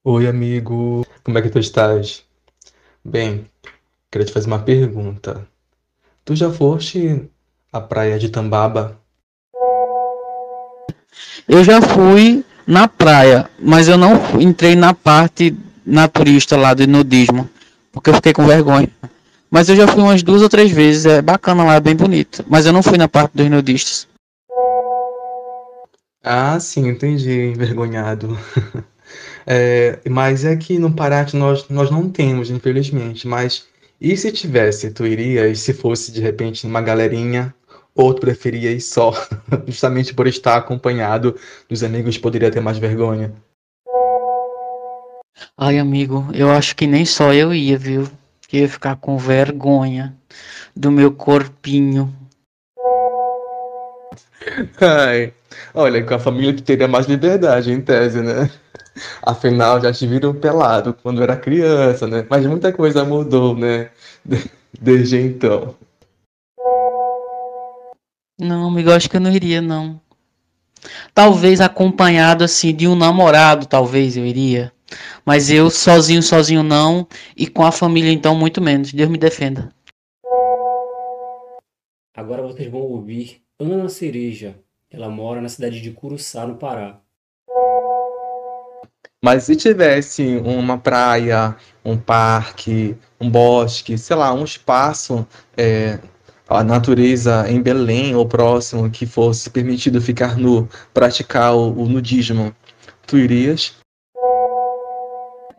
Speaker 7: Oi, amigo. Como é que tu estás? Bem, queria te fazer uma pergunta. Tu já foste à praia de Tambaba?
Speaker 14: Eu já fui na praia, mas eu não entrei na parte naturista lá do nudismo, porque eu fiquei com vergonha. Mas eu já fui umas duas ou três vezes, é bacana lá, é bem bonito. Mas eu não fui na parte dos nudistas.
Speaker 7: Ah, sim, entendi, envergonhado. É, mas é que no Pará nós, nós não temos, infelizmente. Mas e se tivesse, tu irias? Se fosse de repente uma galerinha, ou tu preferia ir só, justamente por estar acompanhado dos amigos, poderia ter mais vergonha?
Speaker 14: Ai, amigo, eu acho que nem só eu ia, viu? Que ia ficar com vergonha do meu corpinho.
Speaker 7: Ai, olha, com a família tu teria mais liberdade, em tese, né? Afinal, já te viram pelado quando era criança, né? Mas muita coisa mudou, né? De- Desde então.
Speaker 14: Não, amigo, acho que eu não iria, não. Talvez acompanhado, assim, de um namorado, talvez eu iria. Mas eu sozinho, sozinho não, e com a família então muito menos. Deus me defenda.
Speaker 2: Agora vocês vão ouvir Ana Cereja. Ela mora na cidade de Curuçá, no Pará.
Speaker 7: Mas se tivesse uma praia, um parque, um bosque, sei lá, um espaço, é, a natureza em Belém ou próximo que fosse permitido ficar nu, praticar o, o nudismo, tu irias?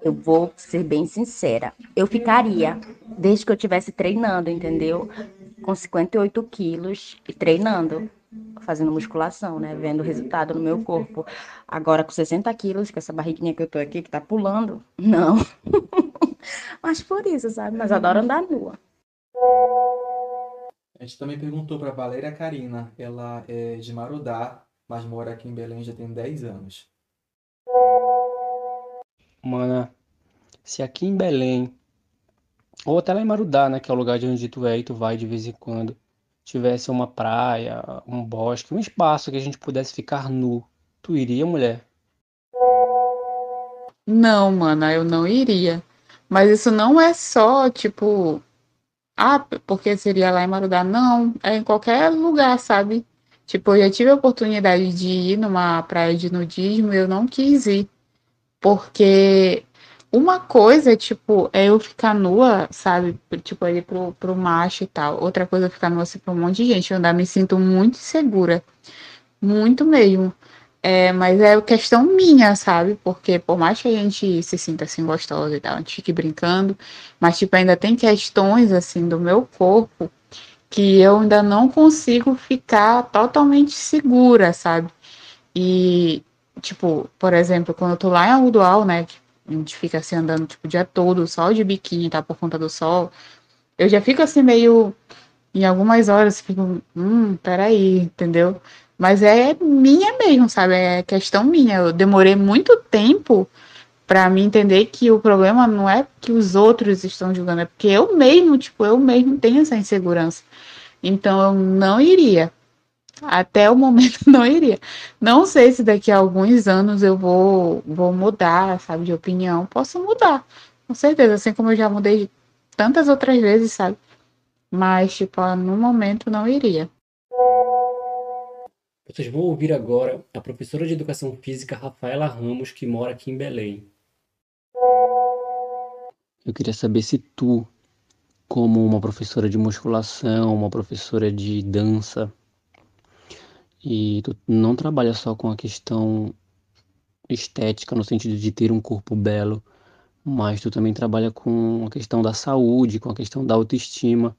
Speaker 15: Eu vou ser bem sincera. Eu ficaria, desde que eu estivesse treinando, entendeu? Com 58 quilos e treinando, fazendo musculação, né? Vendo o resultado no meu corpo. Agora, com 60 quilos, com essa barriguinha que eu tô aqui, que tá pulando, não. Mas por isso, sabe? Mas adoro andar nua.
Speaker 1: A gente também perguntou para Valéria Karina. Ela é de Marudá, mas mora aqui em Belém já tem 10 anos.
Speaker 6: Mana, se aqui em Belém, ou até lá em Marudá, né, que é o lugar de onde tu é e tu vai de vez em quando, tivesse uma praia, um bosque, um espaço que a gente pudesse ficar nu, tu iria, mulher?
Speaker 16: Não, mana, eu não iria. Mas isso não é só, tipo, ah, porque seria lá em Marudá. Não, é em qualquer lugar, sabe? Tipo, eu já tive a oportunidade de ir numa praia de nudismo e eu não quis ir. Porque uma coisa, tipo, é eu ficar nua, sabe? Tipo, ali pro, pro macho e tal. Outra coisa é ficar nua assim pra um monte de gente. Eu ainda me sinto muito insegura. Muito mesmo. É, mas é questão minha, sabe? Porque por mais que a gente se sinta assim gostosa e tal, a gente fique brincando, mas tipo, ainda tem questões assim do meu corpo que eu ainda não consigo ficar totalmente segura, sabe? E tipo, por exemplo, quando eu tô lá em Algodoal, né, que a gente fica assim andando tipo o dia todo, só de biquíni, tá por conta do sol, eu já fico assim meio em algumas horas, fico, hum, peraí, entendeu? Mas é minha mesmo, sabe? É questão minha. Eu demorei muito tempo para me entender que o problema não é que os outros estão julgando, é porque eu mesmo, tipo, eu mesmo tenho essa insegurança. Então eu não iria. Até o momento não iria. Não sei se daqui a alguns anos eu vou, vou mudar, sabe, de opinião. Posso mudar, com certeza, assim como eu já mudei tantas outras vezes, sabe? Mas, tipo, no momento não iria.
Speaker 2: Vocês vão ouvir agora a professora de Educação Física Rafaela Ramos, que mora aqui em Belém.
Speaker 6: Eu queria saber se tu, como uma professora de musculação, uma professora de dança, e tu não trabalha só com a questão estética, no sentido de ter um corpo belo, mas tu também trabalha com a questão da saúde, com a questão da autoestima.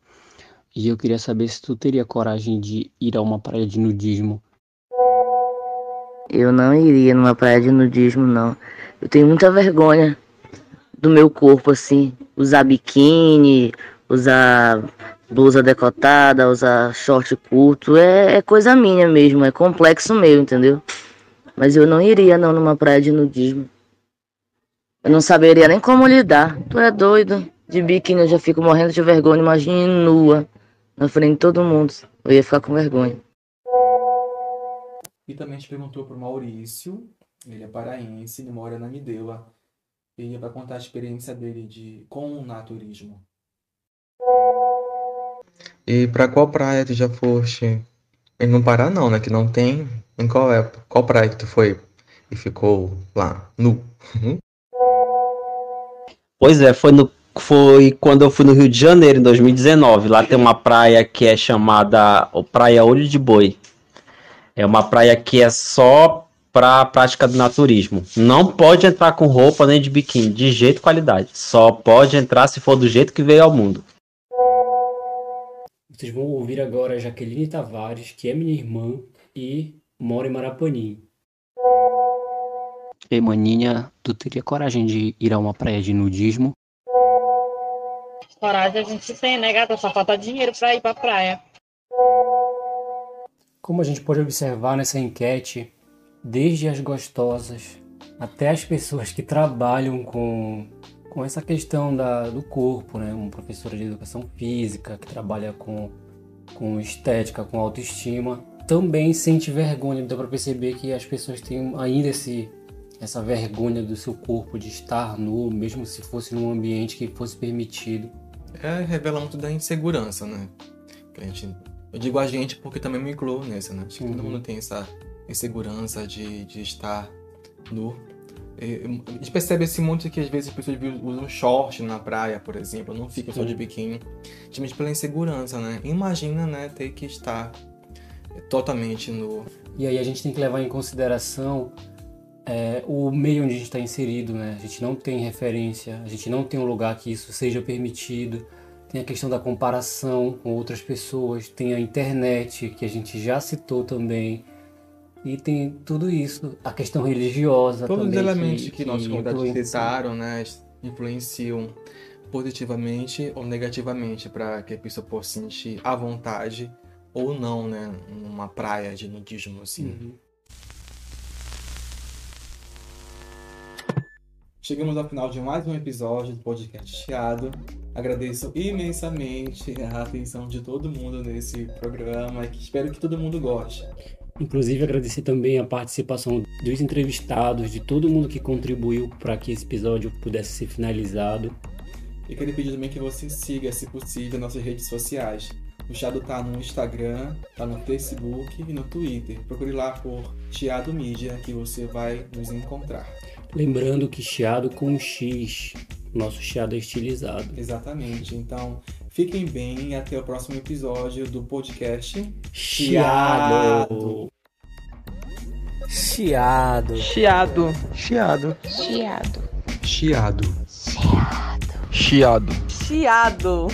Speaker 6: E eu queria saber se tu teria coragem de ir a uma praia de nudismo
Speaker 15: eu não iria numa praia de nudismo, não. Eu tenho muita vergonha do meu corpo, assim. Usar biquíni, usar blusa decotada, usar short curto. É, é coisa minha mesmo, é complexo meu, entendeu? Mas eu não iria, não, numa praia de nudismo. Eu não saberia nem como lidar. Tu é doido? De biquíni eu já fico morrendo de vergonha. Imagine nua, na frente de todo mundo. Eu ia ficar com vergonha.
Speaker 1: E também gente perguntou para o Maurício, ele é paraense, ele mora na Mideua. Ele vai contar a experiência dele de, com o naturismo.
Speaker 7: E para qual praia tu já foste? E no Pará não, né? Que não tem. Em qual é? Qual praia que tu foi e ficou lá, nu?
Speaker 17: pois é, foi no foi quando eu fui no Rio de Janeiro em 2019. Lá tem uma praia que é chamada Praia Olho de Boi. É uma praia que é só para prática do naturismo. Não pode entrar com roupa nem de biquíni, de jeito qualidade. Só pode entrar se for do jeito que veio ao mundo.
Speaker 2: Vocês vão ouvir agora a Jaqueline Tavares, que é minha irmã e mora em Marapani.
Speaker 6: Ei, maninha, tu teria coragem de ir a uma praia de nudismo?
Speaker 18: Coragem a gente tem, né, gata? Só falta dinheiro pra ir pra praia.
Speaker 2: Como a gente pode observar nessa enquete, desde as gostosas até as pessoas que trabalham com, com essa questão da, do corpo, né? Um professor de educação física que trabalha com, com estética, com autoestima, também sente vergonha. Dá para perceber que as pessoas têm ainda esse, essa vergonha do seu corpo de estar nu, mesmo se fosse num ambiente que fosse permitido.
Speaker 1: É, revela muito da insegurança, né? Que a gente, eu digo a gente porque também me incluo nessa, né? Acho que todo
Speaker 2: Uhum.
Speaker 1: mundo tem essa insegurança de, de estar nu. E, A gente percebe assim muito que às vezes as pessoas usam short na praia, por exemplo, não ficam só de biquíni, justamente pela insegurança, né? Imagina, né, ter que estar totalmente nu.
Speaker 2: E aí a gente tem que levar em consideração é, o meio onde a gente está inserido, né? A gente não tem referência, a gente não tem um lugar que isso seja permitido. Tem a questão da comparação com outras pessoas, tem a internet, que a gente já citou também. E tem tudo isso, a questão religiosa
Speaker 1: Todos os
Speaker 2: também.
Speaker 1: elementos que, nossos convidados citaram, né, influenciam positivamente ou negativamente para que a pessoa possa sentir à vontade ou não, né, numa praia de nudismo assim.
Speaker 2: Uhum.
Speaker 1: Chegamos ao final de mais um episódio do podcast Chiado. Agradeço imensamente a atenção de todo mundo nesse programa e que espero que todo mundo goste.
Speaker 2: Inclusive, agradecer também a participação dos entrevistados, de todo mundo que contribuiu para que esse episódio pudesse ser finalizado.
Speaker 1: E queria pedir também que você siga, se possível, nossas redes sociais. O Chiado tá no Instagram, tá no Facebook e no Twitter. Procure lá por Chiado Mídia que você vai nos encontrar.
Speaker 2: Lembrando que chiado com X, nosso chiado é estilizado.
Speaker 1: Exatamente. Então, fiquem bem e até o próximo episódio do podcast
Speaker 2: Chiado.
Speaker 6: Chiado.
Speaker 11: Chiado.
Speaker 12: Chiado.
Speaker 11: Chiado.
Speaker 7: Chiado.
Speaker 11: Chiado.
Speaker 12: Chiado.